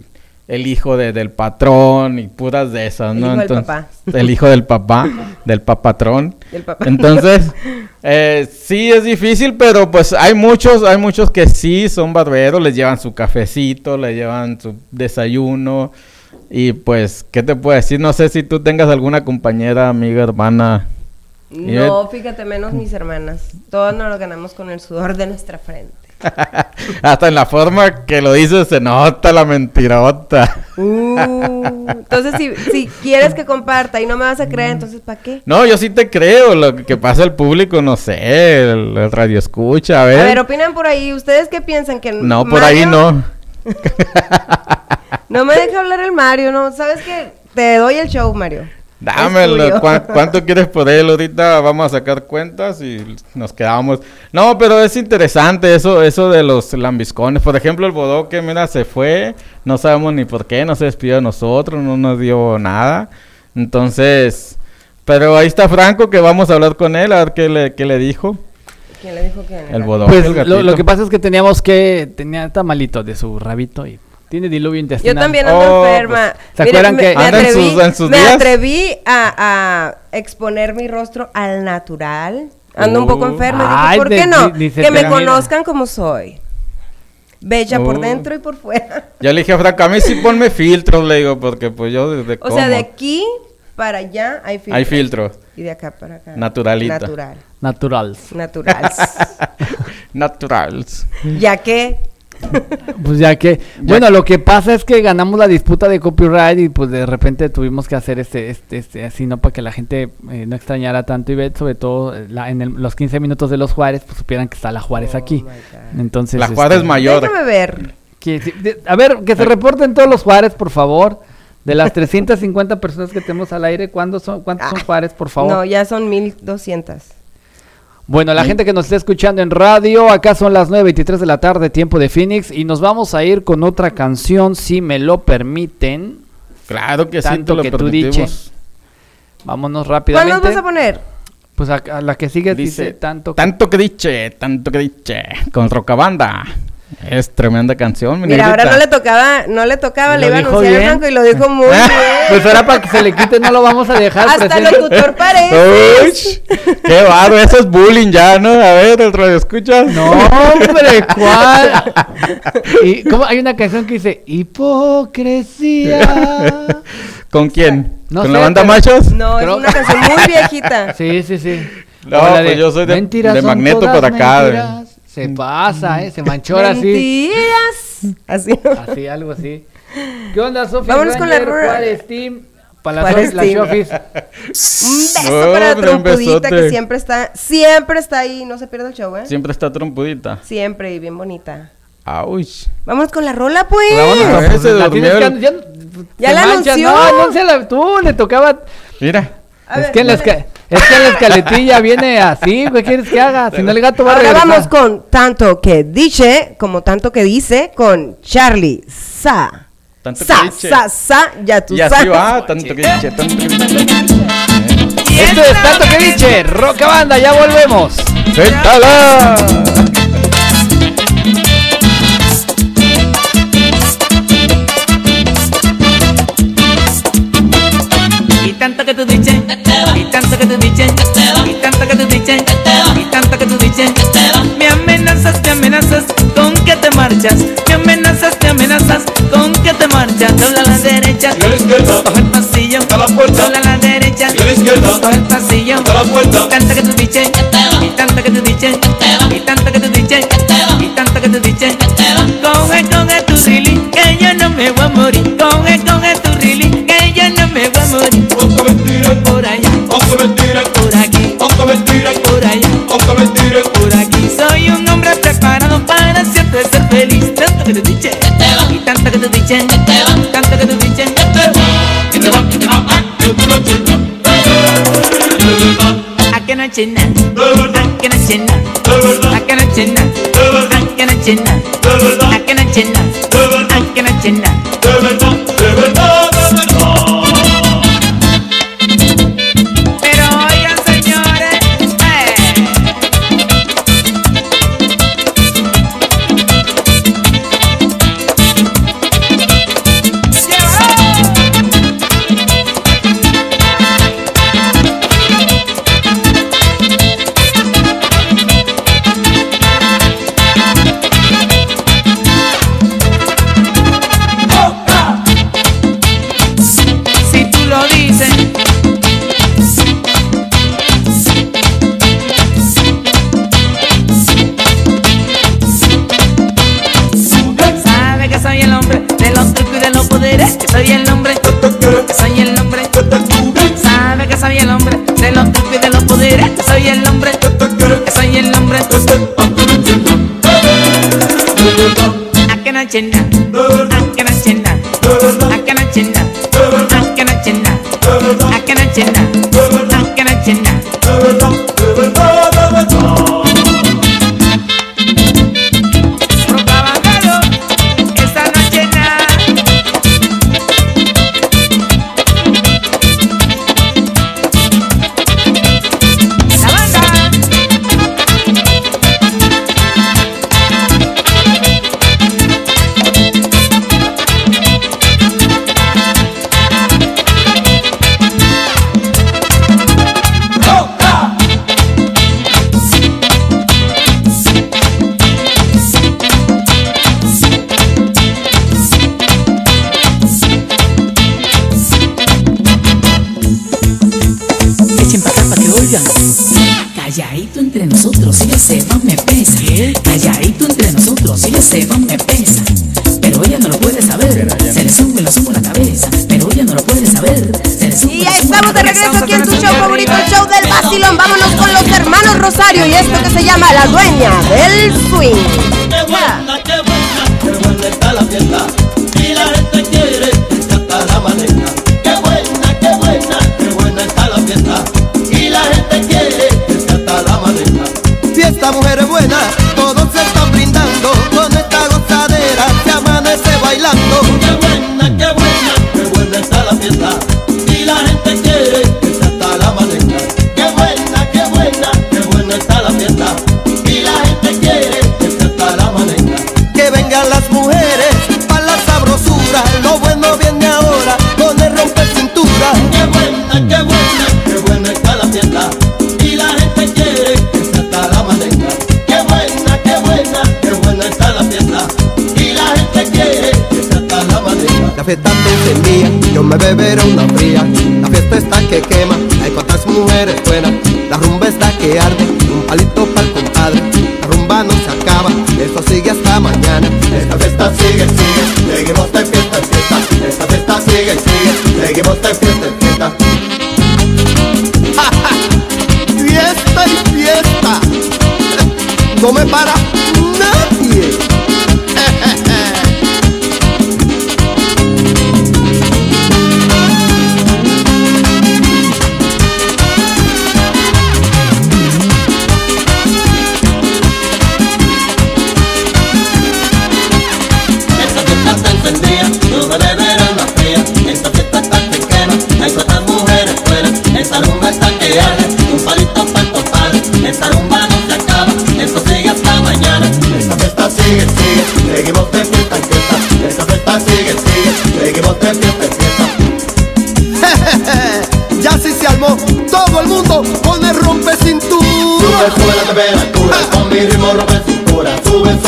el hijo de- del patrón y puras de esas, El ¿no? hijo del Entonces, papá. El hijo del papá, del papatrón. Del papá. Entonces, eh, sí es difícil, pero pues hay muchos, hay muchos que sí son barberos, les llevan su cafecito, les llevan su desayuno. Y pues, ¿qué te puedo decir? No sé si tú tengas alguna compañera, amiga, hermana. No, fíjate, menos mis hermanas. Todos nos lo ganamos con el sudor de nuestra frente. Hasta en la forma que lo dices se nota la mentirota. Uh, entonces, si, si quieres que comparta y no me vas a creer, entonces ¿para qué? No, yo sí te creo. Lo que pasa el público, no sé, el, el radio escucha, a ver. A ver, opinan por ahí. ¿Ustedes qué piensan? que no, por ahí no. No me deja hablar el Mario, ¿no? ¿Sabes qué? Te doy el show, Mario. Dámelo. tuyo. ¿cuán- ¿Cuánto quieres por él? Ahorita vamos a sacar cuentas y nos quedamos. No, pero es interesante eso, eso de los lambiscones. Por ejemplo, el bodoque, mira, se fue. No sabemos ni por qué, no se despidió de nosotros, no nos dio nada. Entonces, pero ahí está Franco, que vamos a hablar con él, a ver qué le, qué le dijo. ¿Quién le dijo que El bodoque, Pues el lo, lo que pasa es que teníamos que. Tenía tamalito de su rabito y tiene diluvio intestinal. Yo también ando Oh, enferma. pues, ¿se Mire, acuerdan me, que me anda en atreví, sus- en sus me días? atreví a, a exponer mi rostro al natural. Ando un poco Oh. enferma. Dije, Ay, ¿por de- qué no? ni- ni se que me mira. conozcan como soy. Bella por Oh. dentro y por fuera. Yo le dije a Franco, a mí sí ponme filtros, le digo, porque pues yo desde O sea, de aquí para allá hay filtros. Hay filtros. Y de acá para acá. Naturalita. Natural. Naturals. Natural. Naturals. ya que Pues ya que, bueno, lo que pasa es que ganamos la disputa de copyright y pues de repente tuvimos que hacer este, este, este así, ¿no? Para que la gente eh, no extrañara tanto y ver, sobre todo eh, la- en el- los 15 minutos de los Juárez, pues supieran que está la Juárez aquí. Entonces, La Juárez este, mayor. déjame ver. que de- a ver, que se reporten todos los Juárez, por favor. De las 350 personas que tenemos al aire, ¿cuántos son, cuántos son Juárez, por favor? No, ya son 1200. Bueno, la gente que nos está escuchando en radio, acá son las 9.23 de la tarde, tiempo de Phoenix, y nos vamos a ir con otra canción, si me lo permiten. Claro que sí, Tanto lo que tú permitimos. diches. Vámonos ¿Cuál rápidamente. nos vas a poner? Pues a, a la que sigue dice, Dice, tanto. que- Tanto que diche, tanto que diche. Con Rocabanda. Es tremenda canción, mi Mira, ahora negrita. no le tocaba, no le tocaba, le iba a anunciar a bien. Franco y lo dijo muy bien. Pues ahora para que se le quite no lo vamos a dejar. Hasta presente. locutor pareces. Uy, qué barro, eso es bullying ya, ¿no? A ver, el radio escuchas. No, hombre, ¿cuál? Y ¿cómo? hay una canción que dice hipocresía. ¿Con quién? No ¿Con sé, la banda pero- machos? No, Creo- es una canción muy viejita. Sí, sí, sí. No, la pues yo soy de- "Mentiras de Magneto por acá, de- mentiras". Se pasa, ¿eh? Se manchó así, ¡Mentiras! Así. así, algo así. ¿Qué onda, Sofía? Vámonos con la rueda. Steam? Para la Office. un beso oh, para Trompudita que siempre está, siempre está ahí, no se pierde el show, ¿eh? Siempre está Trompudita. Siempre y bien bonita. Aush. Vamos con la rola, pues. Vámonos, se durmió. Ya, ya, la anunció. No, no tú le tocaba. Mira. Es, que la la escaletilla viene así, ¿qué quieres que haga? Si no, el gato va Ahora a regresar. vamos con tanto que dice, como tanto que dice, con Charlie Sa. Tanto sa, que. Sa, sa, ya tú y sabes. Así va, tanto que dice, tanto que dice. Esto es Tanto que dice, Roca Banda, ya volvemos. ¡Sentala! tanto que tú dices que te va, y tanto que tú dices que te va, y tanto que tú dices que te va. Me amenazas, me amenazas con que te marchas. Me amenazas, me amenazas con que te marchas. Dobla a la derecha, y a la izquierda, coge el pasillo, a la puerta. Dobla a la derecha, y a la izquierda, coge el pasillo, a la puerta. Tanto que tú dices que te va, y tanto que tú dices que te va, y tanto que tú dices que te va, y tanto que tú dices தந்தகது திச்சே நீ தந்தகது திச்சே தந்தகது திச்சே அக்கன சின்ன. அக்கன சின்ன. அக்கன சின்ன. அக்கன சின்ன. அக்கன சின்ன. சின்ன. no poderé. Sabía el nombre, soy el nombre. Sabe que sabía el hombre de los trucos y de los poderes. Soy el hombre, soy el hombre. Aquella chena.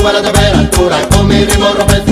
vuela de temperatura con mi ritmo rompe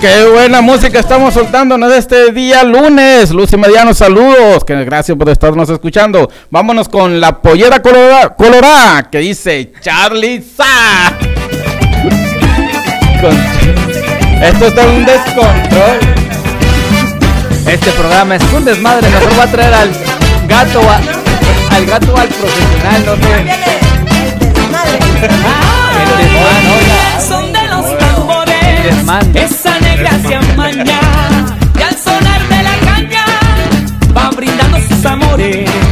Qué buena música estamos soltándonos este día lunes. Luz y Mediano, saludos. Que gracias por estarnos escuchando. Vámonos con la pollera colorada, colorada que dice Charlie Sa. Esto está un descontrol. Este programa es un desmadre. Mejor va a traer al gato, al gato al profesional. No sé. Son de los tambores gracia mañana. Y al sonar de la caña, van brindando sus amores.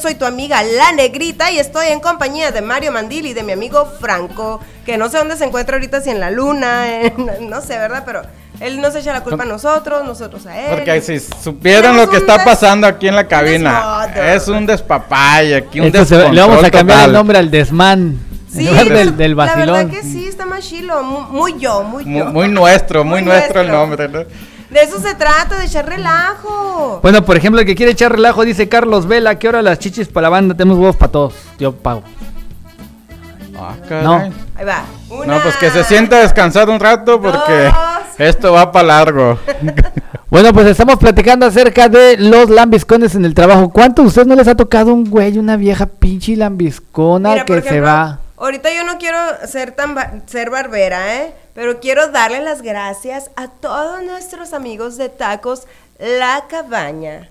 Soy tu amiga La Negrita y estoy en compañía de Mario Mandil y de mi amigo Franco, que no sé dónde se encuentra ahorita, si en la luna, en- no sé, ¿verdad? Pero él nos echa la culpa a nosotros, nosotros a él. Porque si supieran lo que está des- pasando aquí en la cabina, es un despapay aquí, un le vamos a cambiar el nombre al desmán. Sí, en lugar pero del, del La verdad vacilón. que sí, está más chilo, mu- muy, yo, muy, Mu- yo. Muy, nuestro, muy, Muy nuestro el nombre. ¿no? De eso se trata, de echar relajo. Bueno, por ejemplo, el que quiere echar relajo dice Carlos Vela, ¿qué hora las chichis para la banda? Tenemos huevos para todos. Yo pago. Ah, No. Ahí va. Una, No, pues que se sienta a descansar un rato porque Dos. esto va para largo. Bueno, pues estamos platicando acerca de los lambiscones en el trabajo. ¿Cuántos de ustedes no les ha tocado un güey, una vieja pinche lambiscona Mira, que se va? Ahorita yo no quiero ser tan ba- ser barbera, ¿eh? Pero quiero darle las gracias a todos nuestros amigos de tacos La Cabaña.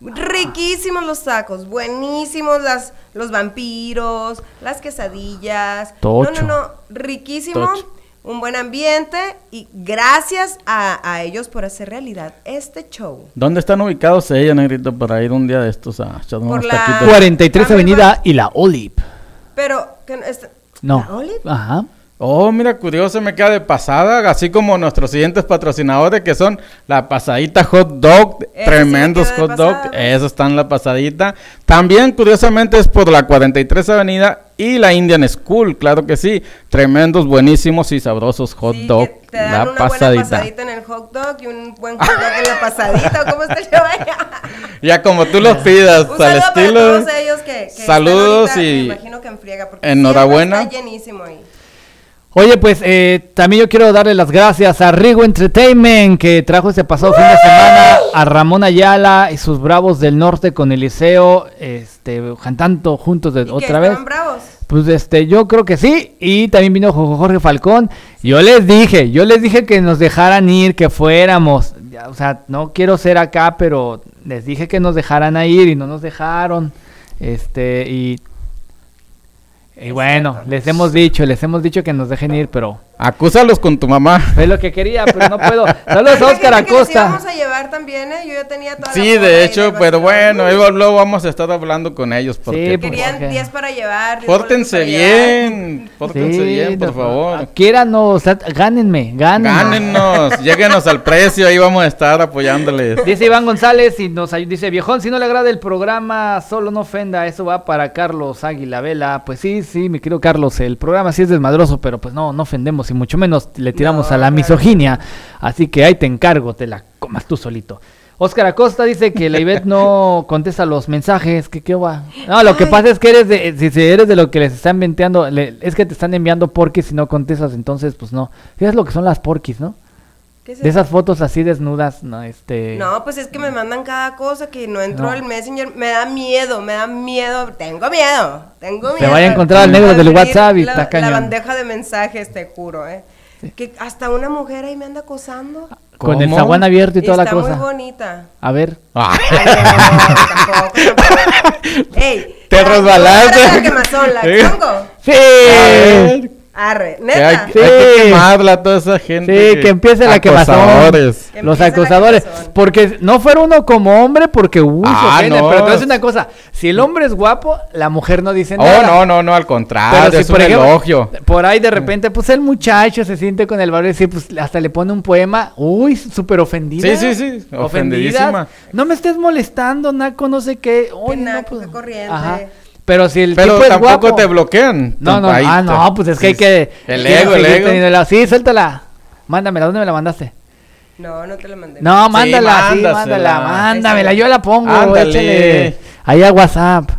Riquísimos los tacos, buenísimos las los vampiros, las quesadillas. Tocho. No, no, no, riquísimo. Tocho. Un buen ambiente y gracias a, a ellos por hacer realidad este show. ¿Dónde están ubicados ella, negrito, para ir un día de estos a echar unos Por la- taquitos? 43 Ah, Avenida y la Olive. Pero que no- No. ¿La Olive? Ajá. Oh, mira, curioso, me queda de pasada, así como nuestros siguientes patrocinadores que son la pasadita hot dog, Ese tremendos hot dog, eso está en la pasadita. También, curiosamente, es por la 43 Avenida y la Indian School, claro que sí, tremendos, buenísimos y sabrosos hot Sí, dog, que te dan la una buena pasadita. pasadita en el hot dog y un buen hot dog en la pasadita. ¿o ¿Cómo? Ya como tú los pidas, Un al para estilo. todos ellos que, que están Saludos ahorita, y me imagino que en friega, porque enhorabuena. Está llenísimo ahí. Oye, pues eh, también yo quiero darle las gracias a Rigo Entertainment que trajo este pasado fin de semana a Ramón Ayala y sus Bravos del Norte con Eliseo, este, cantando juntos de, ¿Y otra vez. estaban bravos? Pues este, yo creo que sí. Y también vino Jo- Jorge Falcón. Yo les dije, yo les dije que nos dejaran ir, que fuéramos. Ya, o sea, no quiero ser acá, pero les dije que nos dejaran a ir y no nos dejaron. Este, y. Y bueno, les hemos dicho, les hemos dicho que nos dejen ir, pero Acúsalos con tu mamá. es lo que quería, pero no puedo. Saludos a Oscar Acosta. íbamos a llevar también, ¿eh? Yo ya tenía toda la Sí, de hecho, pero bueno, ahí luego vamos a estar hablando con ellos porque Sí, pues, Querían porque- 10 para llevar. 10 pórtense llevar. bien, pórtense Sí, bien, por no, favor. Quiéranos, gánenme, gánenme. Gánenos, lléguenos al precio, ahí vamos a estar apoyándoles. Dice Iván González y nos dice, viejón, si no le agrada el programa, solo no ofenda, eso va para Carlos Águila Vela. Pues sí, sí, mi querido Carlos, el programa sí es desmadroso, pero pues no, no ofendemos y mucho menos le tiramos No, a la misoginia. Así que ahí te encargo, te la comas tú solito. Oscar Acosta dice que la Ivette no contesta los mensajes, que qué va. No, lo que pasa es que eres de, si, si eres de lo que les están enviando, le- es que te están enviando porquis y no contestas, entonces pues no. Fíjate lo que son las porquis, ¿no? ¿Qué es De esas fotos así desnudas, no, este... No, pues es que me mandan cada cosa que no entro No. al Messenger. Me da miedo, me da miedo. Tengo miedo, tengo miedo. Se vaya a encontrar al negro del WhatsApp y la, está cañón. La bandeja de mensajes, te juro, ¿eh? Que hasta una mujer ahí me anda acosando. Con el zaguán abierto y toda la está cosa. muy bonita. A ver. Ah, Ay, no, tampoco, tampoco. Ey, Te la- resbalaste. La quemazón, la Sí. pongo. ¡Sí! Arre, que hay, neta. hay que quemarla a toda esa gente. Sí, que empiece la quemazón. acosadores. Que Los acosadores. quemazón. Porque no fuera uno como hombre, porque uy, se Ah, ofenden, no. Pero te voy a decir una cosa: si el hombre es guapo, la mujer no dice Oh, nada. no, no, no, al contrario, Pero si es un ejemplo, elogio. por ahí de repente, pues el muchacho se siente con el valor y dice, pues hasta le pone un poema, uy, súper ofendida. Sí, sí, sí, ofendidísima. No me estés molestando, Naco, no sé qué. Uy, no, naco, pues, qué corriente. Ajá. Pero si el Pero tipo es tampoco guapo. te bloquean. No, no, ah, no, pues es que hay que. El ego, el ego. Sí, suéltala. Mándamela, ¿dónde me la mandaste? No, no te la mandé. No, mándala, sí, mándasela. mándala, mándamela, yo la pongo, Ándale. échale. Ahí a WhatsApp.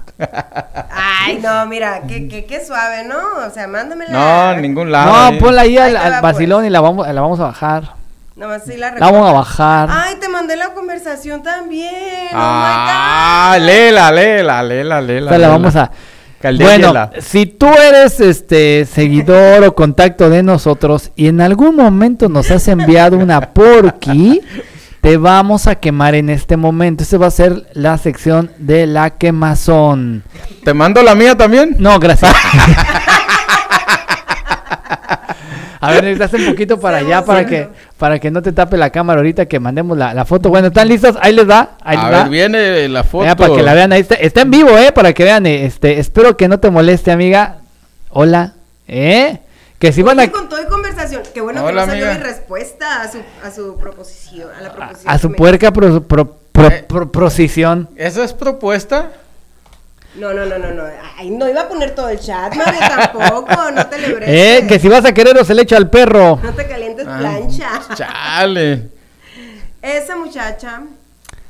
Ay, no, mira, qué, qué, qué suave, ¿no? O sea, mándamela. No, en ningún lado. No, ponla ahí al, Ahí te al va, vacilón y la vamos, la vamos a bajar. Nomás sí la vamos a bajar. Ay, te mandé la conversación también. Ah, léela, léela, léela, léela. Esta la vamos a. Bueno, si tú eres este seguidor o contacto de nosotros y en algún momento nos has enviado una porky, te vamos a quemar en este momento. Esta va a ser la sección de la quemazón. ¿Te mando la mía también? No, gracias. A ver, necesitas un poquito para allá para que, para que no te tape la cámara ahorita que mandemos la, la foto. Bueno, ¿están listos? Ahí les va. Ahí A les ver, va. viene la foto. Mira, para que la vean ahí. Está, está en vivo, ¿eh? Para que vean. eh, Este, espero que no te moleste, amiga. Hola. ¿Eh? Que si van a, con todo y conversación. Qué bueno Hola, que no salió amiga. mi respuesta a su, a su proposición. A la proposición. a su que me- puerca pro, pro- pro- Eh. pro- procesión. ¿Esa es propuesta? No, no, no, no, no. Ay, no iba a poner todo el chat, Mario, tampoco. No te lebres. Eh, que si vas a querer o se le echa al perro. No te calientes Ah, plancha. Chale. Esa muchacha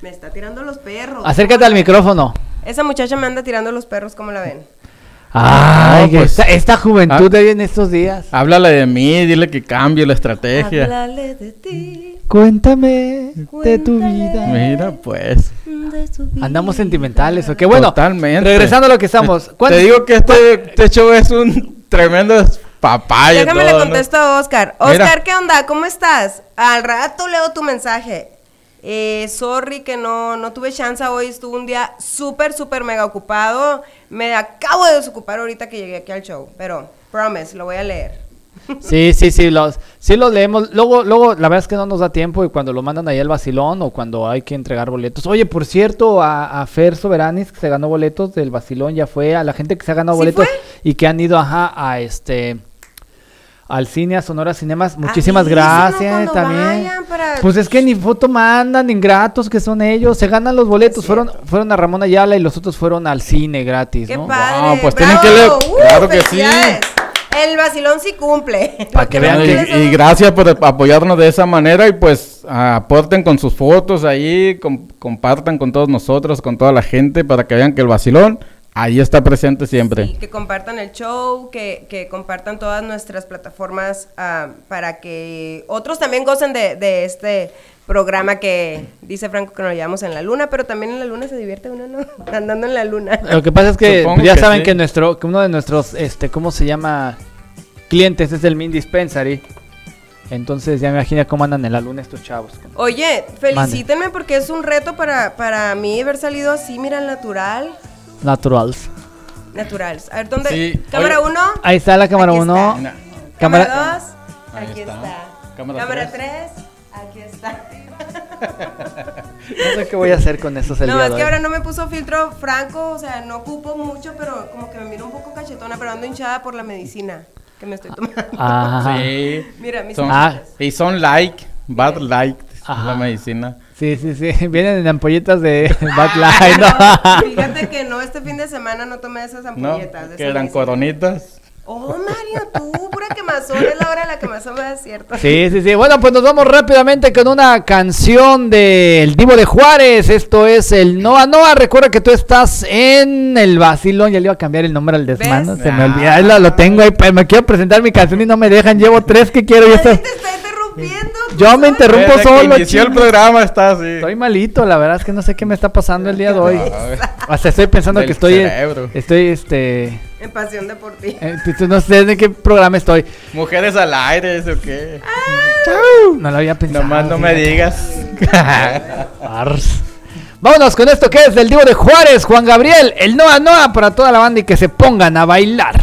me está tirando los perros. Acércate al micrófono. Esa muchacha me anda tirando los perros, ¿cómo la ven? Ay, No, que pues, esta, esta juventud ah. de hoy en estos días. Háblale de mí, dile que cambie la estrategia. Háblale de ti, Cuéntame de tu vida. Mira, pues. vida. Andamos sentimentales, ¿o qué? Bueno, Totalmente. regresando a lo que estamos. Te ¿cuántos- digo que este, este show es un tremendo papaya. Déjame le contesto a Oscar. Mira. Oscar, ¿qué onda? ¿Cómo estás? Al rato leo tu mensaje. Eh, sorry que no, no tuve chance hoy. Estuve un día súper, súper mega ocupado. Me acabo de desocupar ahorita que llegué aquí al show. Pero, promise, lo voy a leer. Sí, sí, sí, los, sí los leemos. Luego, luego, la verdad es que no nos da tiempo y cuando lo mandan ahí al vacilón o cuando hay que entregar boletos. Oye, por cierto, a, a Fer Soberanis, que se ganó boletos del vacilón, ya fue. A la gente que se ha ganado ¿Sí boletos fue? y que han ido, ajá, a este... Al cine, a Sonora Cinemas, muchísimas gracias también. vayan para- Pues es que ni foto mandan, ingratos que son ellos, se ganan los boletos, fueron, fueron a Ramón Ayala y los otros fueron al cine gratis, ¡Qué ¿no? padre! Wow, pues tienen que leer- ¡Uh, claro que sí. El vacilón sí cumple. Pa' que vean Y, gracias por apoyarnos de esa manera y pues aporten con sus fotos ahí, com- compartan con todos nosotros, con toda la gente para que vean que el vacilón ahí está presente siempre. Sí, que compartan el show, que, que compartan todas nuestras plataformas ah, para que otros también gocen de, de este programa que dice Franco que nos llevamos en la luna, pero también en la luna se divierte uno, ¿no? Andando en la luna. Lo que pasa es que Supongo ya que saben sí. que nuestro, que uno de nuestros, este, ¿cómo se llama? Clientes es el Min Dispensary. Entonces ya me imagino cómo andan en la luna estos chavos. Oye, felicítenme porque es un reto para, para mí haber salido así, mira, natural. Naturals. Naturales. A ver, ¿dónde? Sí, Cámara oye. 1. Ahí está la cámara Aquí 1. está. Cámara. Cámara 2. Ahí Aquí está. está. Cámara Cámara tres. 3. Aquí está. No sé qué voy a hacer con esos el No, es que ahora no me puso filtro franco, o sea, no ocupo mucho, pero como que me miro un poco cachetona, pero ando hinchada por la medicina que me estoy tomando. Ajá. Sí. Mira, mis Son- Ah. Y son like, bad like, la medicina. Sí, sí, sí. Vienen en ampolletas de Bad Light. ¿no? Fíjate que no, este fin de semana no tomé esas ¿No? ampolletas. de Que eran coronitas. Oh, Mario, tú, pura quemazón, es la hora de la quemazón, ¿verdad? Es cierto. Sí, sí, sí. Bueno, pues nos vamos rápidamente con una canción del Divo de Juárez. Esto es el Noa Noa. Recuerda que tú estás en el Basilón. Ya le iba a cambiar el nombre al desmano. ¿Ves? Se me Ah. olvida. Ahí lo, lo tengo ahí. pues, Me quiero presentar mi canción y no me dejan. Llevo tres que quiero. y Ay, Yo me solo. interrumpo Desde que solo. inició el programa está así. Estoy malito, la verdad es que no sé qué me está pasando el día de hoy. Ay. Hasta estoy pensando Del que estoy. cerebro. Estoy, este. En pasión deportiva. eh, tú- tú no sé de qué programa estoy. Mujeres al aire, ¿eso qué? No lo había pensado. Nomás no me digas. Ars. Vámonos con esto que es del Divo de Juárez, Juan Gabriel, el Noa Noa para toda la banda y que se pongan a bailar.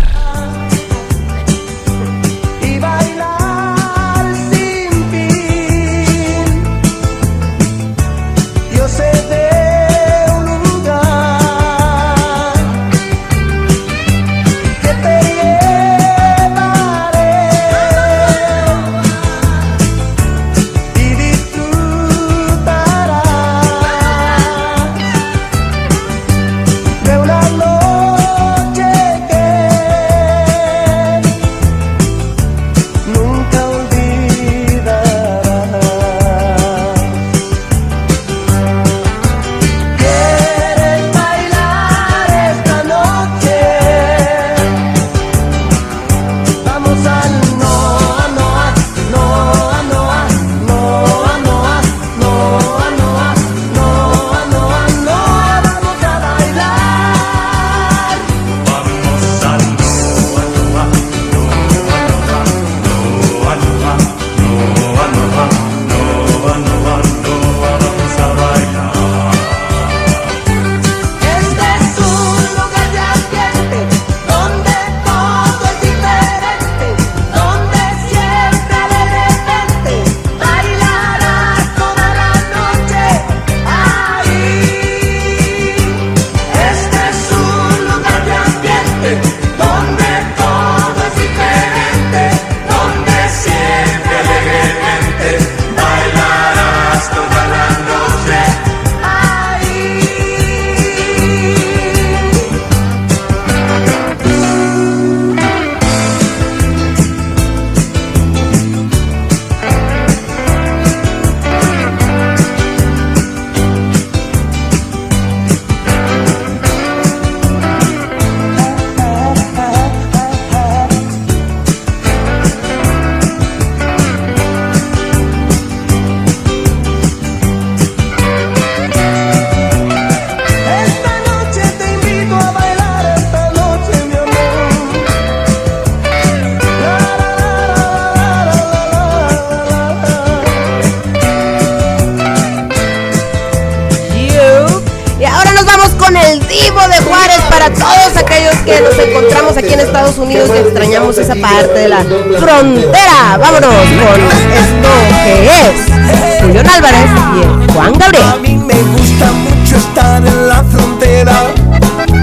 Frontera. Vámonos con esto que es Julián Álvarez y Juan A Gabriel. mí me gusta mucho estar en la frontera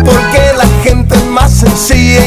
porque la gente es más sencilla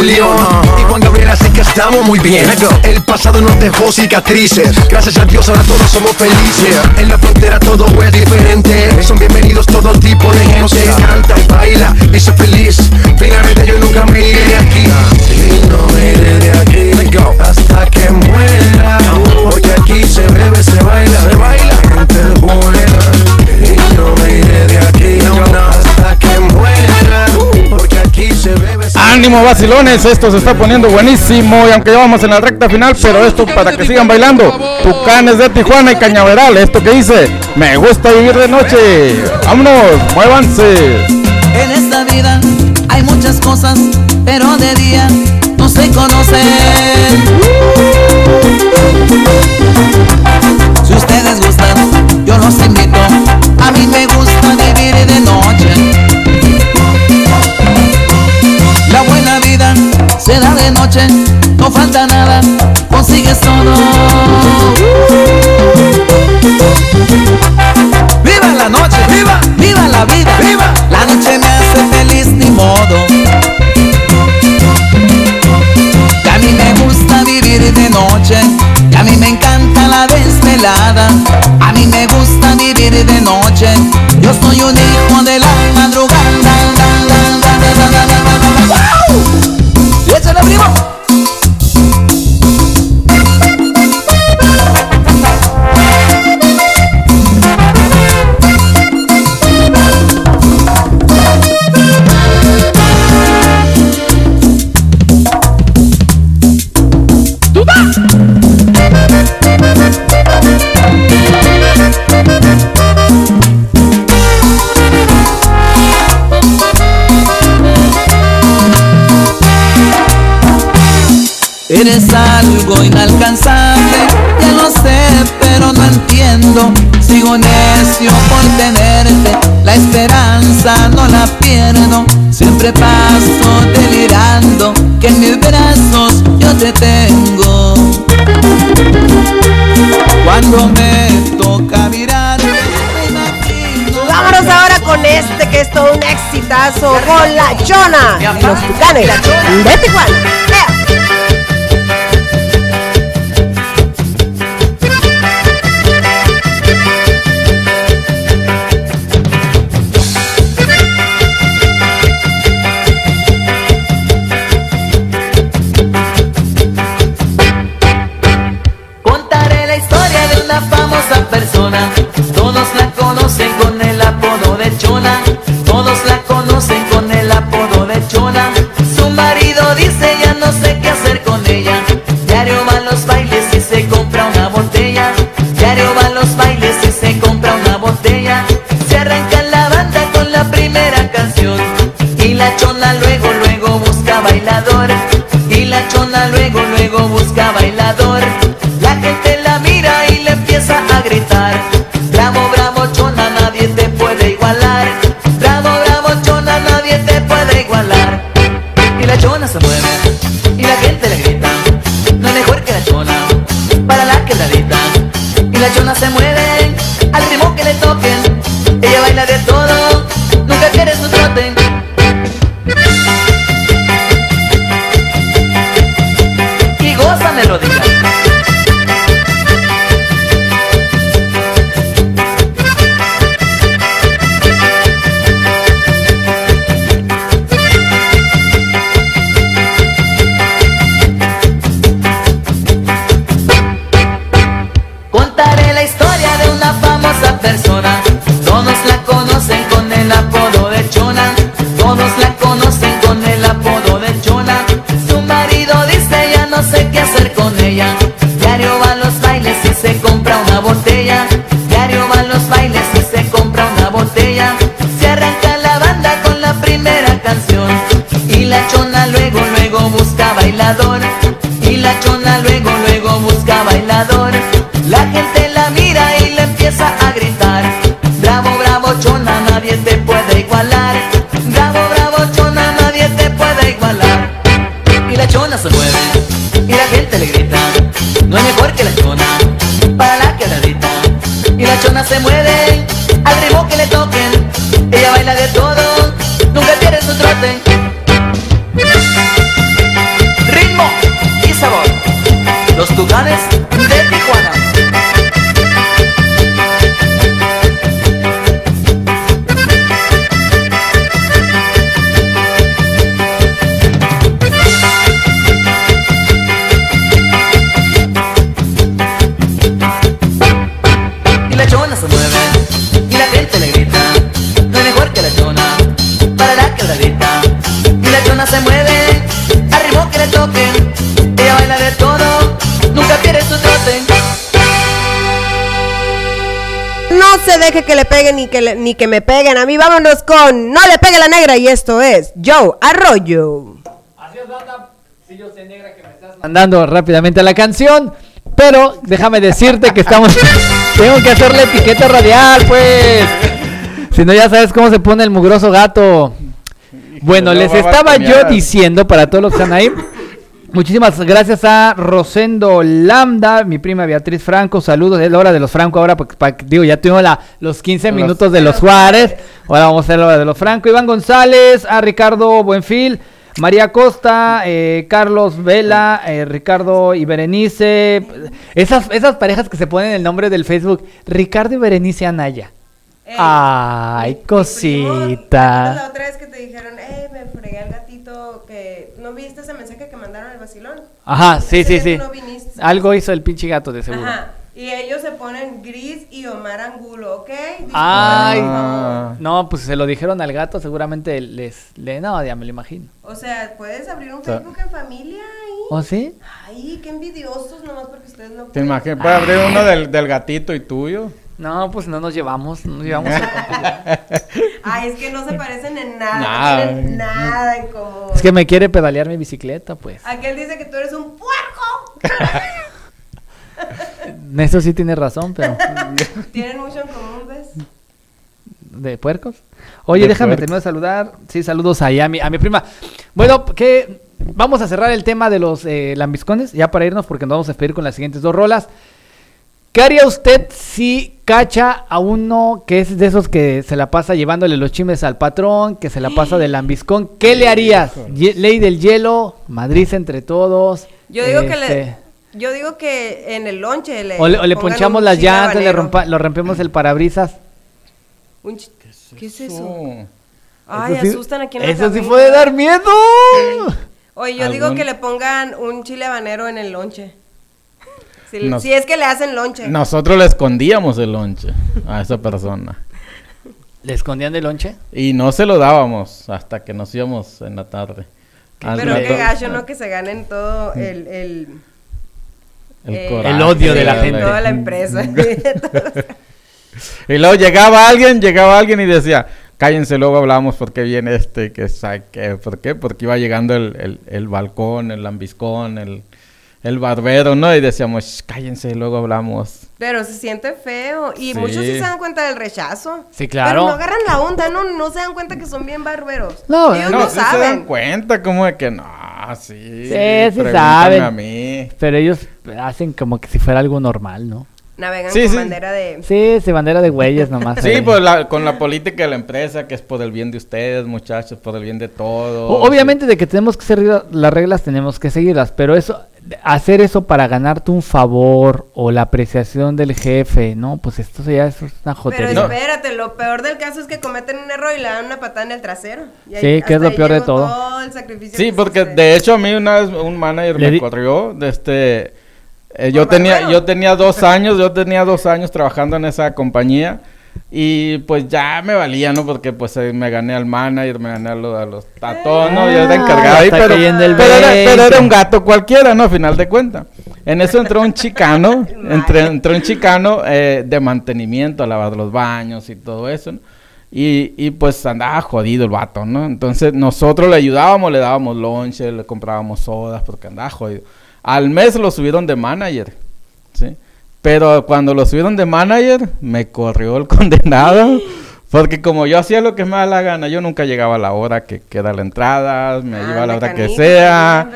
Y Juan Gabriel así que estamos muy bien. El pasado nos dejó cicatrices. Gracias a Dios ahora todos somos felices. En la frontera todo es diferente. Son bienvenidos todo tipo de gente. Canta y baila y sé feliz. Finalmente yo nunca me iré de aquí. Y no me iré de aquí Hasta que muera. Porque aquí se bebe, se baila Se baila, Ánimo vacilones, esto se está poniendo buenísimo y aunque ya vamos en la recta final, pero esto para que sigan bailando. Tucanes de Tijuana y Cañaveral, esto que dice, me gusta vivir de noche. Vámonos, muévanse. En esta vida hay muchas cosas, pero de día no se conocen. Si ustedes gustan, yo los invito. A mí me gusta no falta nada, consigues todo. ¡Viva la noche! ¡Viva! ¡Viva la vida! ¡Viva! Exitazo con la Chona. Y los Tucanes. De Tijuana. De todo, deje que le peguen ni que, le- ni que me peguen. A mí vámonos con No le pegue la negra y esto es Joe Arroyo. mandando rápidamente a la canción. Pero déjame decirte que estamos. Tengo que hacer la etiqueta radial, pues. Si no, ya sabes cómo se pone el mugroso gato. Bueno, les estaba yo diciendo para todos los que están ahí. Muchísimas gracias a Rosendo Lambda, mi prima Beatriz Franco. Saludos, es la hora de los Franco ahora, porque digo, ya tuvimos la, los 15 Los- minutos de los Juárez. Ahora vamos a hacer la hora de los Franco. Iván González, a Ricardo Buenfil, María Costa, eh, Carlos Vela, eh, Ricardo y Berenice. Esas, esas parejas que se ponen el nombre del Facebook, Ricardo y Berenice Anaya. Ay, La cosita. otra vez que te dijeron, eh, me fregué al que... ¿No viste ese mensaje que mandaron al vacilón? Ajá, sí, Ese sí, sí. no viniste. Algo hizo el pinche gato de seguro. Ajá. Y ellos se ponen Gris y Omar Angulo, ¿ok? Ay, favor. no, pues se lo dijeron al gato, seguramente les, le, no, ya me lo imagino. O sea, puedes abrir un Facebook en familia ahí. ¿O sí? Ay, qué envidiosos nomás porque ustedes no ¿Te imaginas? Puede abrir uno del, del gatito y tuyo. No, pues no nos llevamos, no nos llevamos. Ay, es que no se parecen en nada, Nada. no tienen nada en común. es que me quiere pedalear mi bicicleta, pues. Aquel dice que tú eres un puerco Eso sí tiene razón, pero. Tienen mucho en común, ¿ves? ¿De puercos? Oye, De déjame terminar de saludar. Sí, saludos ahí a mi, a mi prima. Bueno, que vamos a cerrar el tema de los eh, lambiscones, ya para irnos, porque nos vamos a despedir con las siguientes dos rolas. ¿Qué haría usted si cacha a uno que es de esos que se la pasa llevándole los chimes al patrón, que se la pasa de lambiscón? ¿Qué le harías? Ye- Ley del hielo, Madrid entre todos. Yo digo que este, le. Yo digo que en el lonche le. O le, o le pongan ponchamos las llantas, le, rompa, lo rompemos el parabrisas. ¿Qué es eso? Ay, Eso sí- asustan aquí en la Eso sí puede dar miedo. Oye, yo digo ¿Algún- que le pongan un chile habanero en el lonche. Si, Nos- si es que le hacen lonche. Nosotros le escondíamos el lonche a esa persona. ¿Le escondían de lonche? Y no se lo dábamos hasta que nos íbamos en la tarde. Al Pero rato- qué gacho, ¿no? Que se ganen todo el... el El eh, coraje El odio de la de gente. Toda la empresa. Y luego llegaba alguien, llegaba alguien y decía, cállense, luego hablamos porque viene este, que sabe qué, ¿por qué? Porque iba llegando el, el, el balcón, el lambiscón, el, el barbero, ¿no? Y decíamos, "Shh, cállense, luego hablamos. Pero se siente feo. Y Sí. muchos sí se dan cuenta del rechazo. Sí, claro. Pero no agarran la onda, ¿no? No se dan cuenta que son bien barberos. No, Ellos no, no, sí se dan saben. cuenta como de que no, sí. Sí, sí saben. a mí. Pero ellos hacen como que si fuera algo normal, ¿no? Navegan Sí, con sí. bandera de... Sí, se bandera de güeyes nomás. Sí, pues la- con la política de la empresa, que es por el bien de ustedes, muchachos, por el bien de todos. O- Obviamente de que tenemos que seguir las reglas, tenemos que seguirlas, pero eso, hacer eso para ganarte un favor o la apreciación del jefe, no, pues esto ya es una Pero jotería. espérate, lo peor del caso es que cometen un error y le dan una patada en el trasero. Y ahí- Sí, que es lo peor de todo. el sacrificio Sí, que porque de hecho a mí una vez un manager Le me corrió de este eh, yo ¿Por tenía yo tenía dos años yo tenía dos años trabajando en esa compañía y pues ya me valía no porque pues eh, me gané al manager me gané a los, a los a todos, no yo era Ah, encargado ahí pero, pero era, 20. pero era un gato cualquiera no a final de cuentas en eso entró un chicano entre, entró un chicano eh, de mantenimiento a lavar los baños y todo eso ¿no? Y, y pues andaba jodido el vato, ¿no? Entonces nosotros le ayudábamos, le dábamos lonche, le comprábamos sodas porque andaba jodido. Al mes lo subieron de manager. Pero cuando lo subieron de manager, me corrió el condenado. Porque como yo hacía lo que me da la gana, yo nunca llegaba a la hora que queda la entrada, me iba a la hora que sea.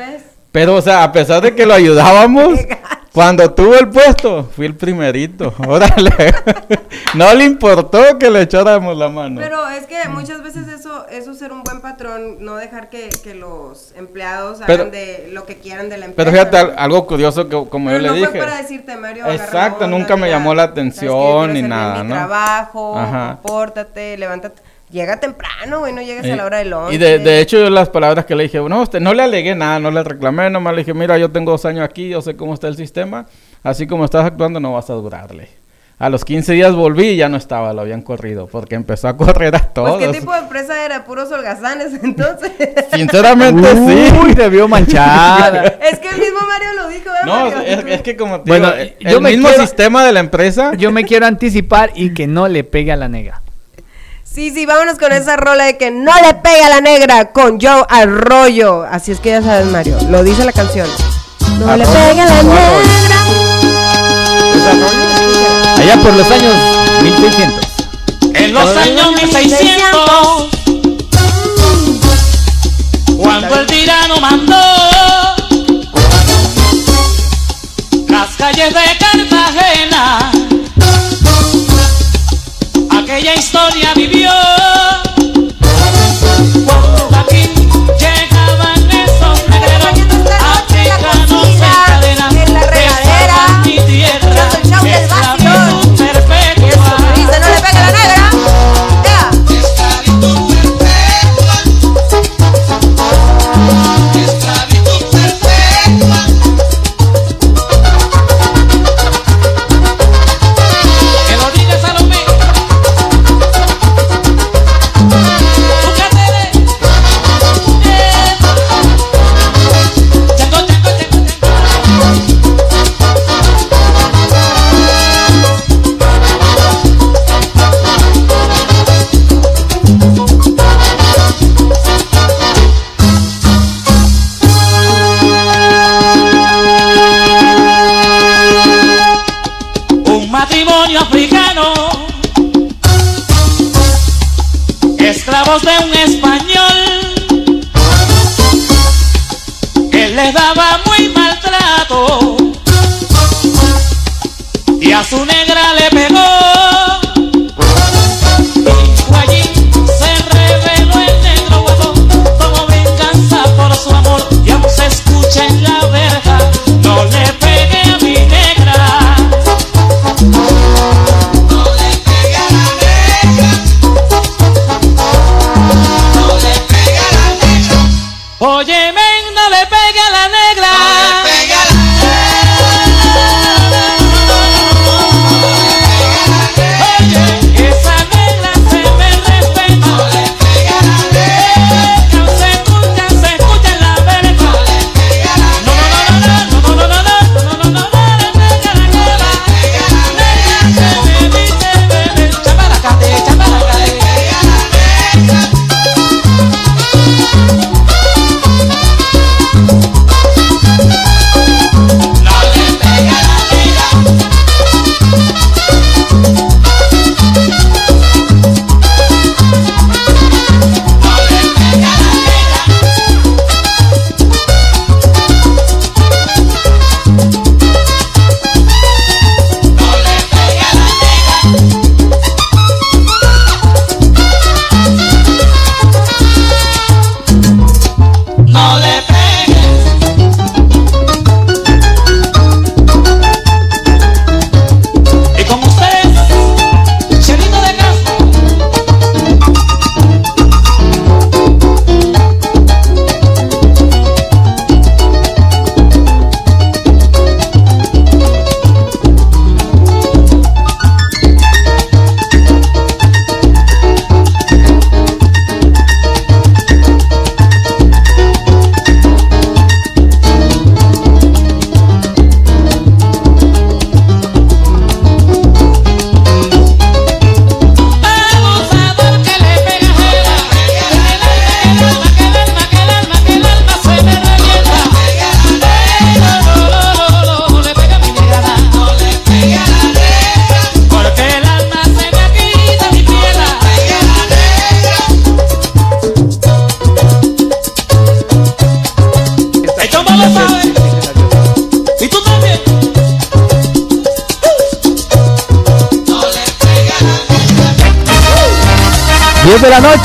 Pero, o sea, a pesar de que lo ayudábamos, cuando tuvo el puesto, fui el primerito. Órale. no le importó que le echáramos la mano. Pero es que muchas veces eso, eso es ser un buen patrón, no dejar que, que los empleados Pero- hagan de lo que quieran de la empresa. Pero fíjate, algo curioso que como Pero yo no le fue dije. para decirte, Mario, Exacto, onda, nunca me llamó la atención ni nada, mi ¿no? trabajo, Ajá. compórtate, levántate. Llega temprano, güey, no llegues a Eh, la hora del lunch. Y de, de hecho, yo las palabras que le dije, no, usted no le alegué nada, no le reclamé, nomás le dije, mira, yo tengo dos años aquí, yo sé cómo está el sistema, así como estás actuando no vas a durarle. A los 15 días volví y ya no estaba, lo habían corrido, porque empezó a correr a todos. Pues, ¿qué tipo de empresa era? Puros holgazanes, entonces. Sinceramente, sí. Uy, te vio manchada. es que el mismo Mario lo dijo, ¿verdad, No, Mario? es, es que como te Bueno, digo, eh, yo el me mismo quiero- sistema de la empresa. Yo me quiero anticipar y que no le pegue a la negra. Sí, sí, vámonos con esa rola de que no le pega a la negra con Joe Arroyo. Así es que ya sabes, Mario, lo dice la canción. No le pega a la negra. Allá por los años 1600. En los años 1600, cuando el tirano mandó las calles de Cartagena, aquella historia vivió.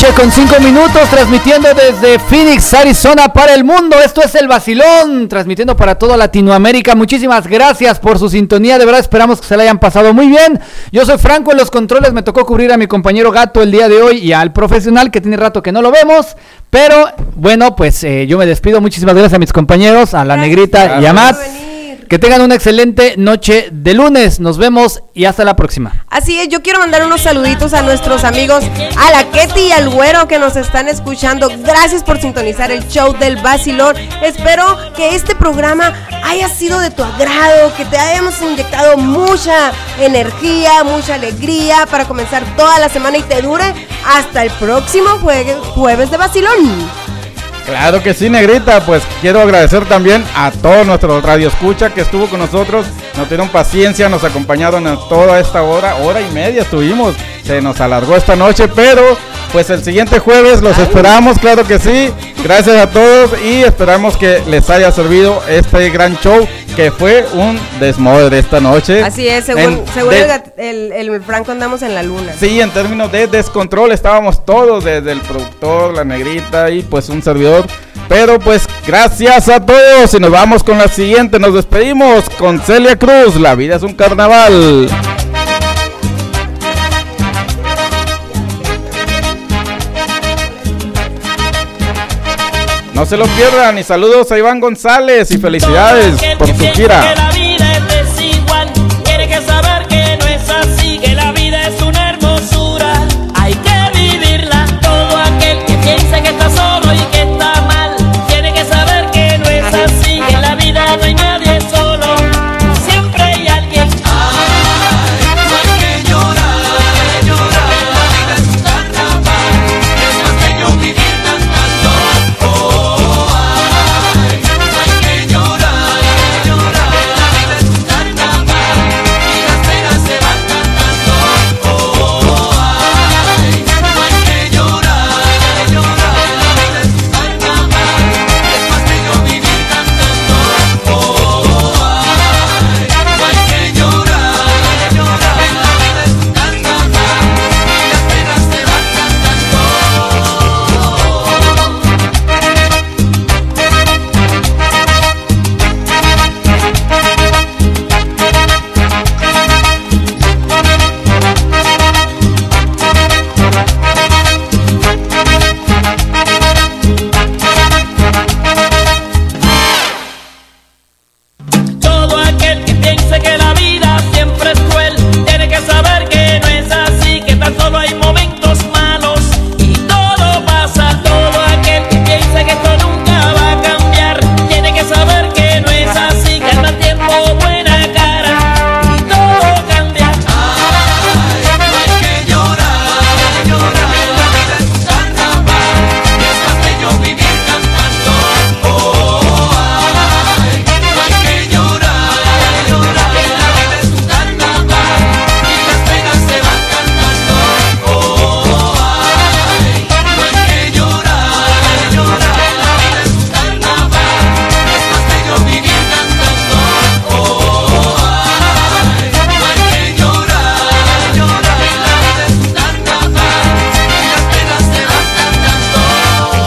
Noche con 5 minutos, transmitiendo desde Phoenix, Arizona para el mundo. Esto es el Vacilón, transmitiendo para toda Latinoamérica. Muchísimas gracias por su sintonía. De verdad esperamos que se la hayan pasado muy bien. Yo soy Franco en los controles. Me tocó cubrir a mi compañero Gato el día de hoy y al profesional que tiene rato que no lo vemos. Pero bueno, pues eh, yo me despido. Muchísimas gracias a mis compañeros, a la Negrita y a Matt. Que tengan una excelente noche de lunes. Nos vemos y hasta la próxima. Así es, yo quiero mandar unos saluditos a nuestros amigos, a la Ketty y al Güero que nos están escuchando. Gracias por sintonizar el show del Basilón. Espero que este programa haya sido de tu agrado, que te hayamos inyectado mucha energía, mucha alegría para comenzar toda la semana y te dure hasta el próximo jue- jueves de Basilón. Claro que sí, negrita. Pues quiero agradecer también a todos nuestros radio escucha que estuvo con nosotros. Nos dieron paciencia, nos acompañaron en toda esta hora, hora y media estuvimos. Se nos alargó esta noche, pero pues el siguiente jueves los esperamos, claro que sí. Gracias a todos y esperamos que les haya servido este gran show que fue un desmadre esta noche. Así es, según, En- según de- el, el- el Franco andamos en la luna. Sí, en términos de descontrol estábamos todos, desde el productor, la negrita y pues un servidor. Pero pues gracias a todos y nos vamos con la siguiente. Nos despedimos con Celia Cruz. La vida es un carnaval. No se lo pierdan y saludos a Iván González y felicidades por su gira.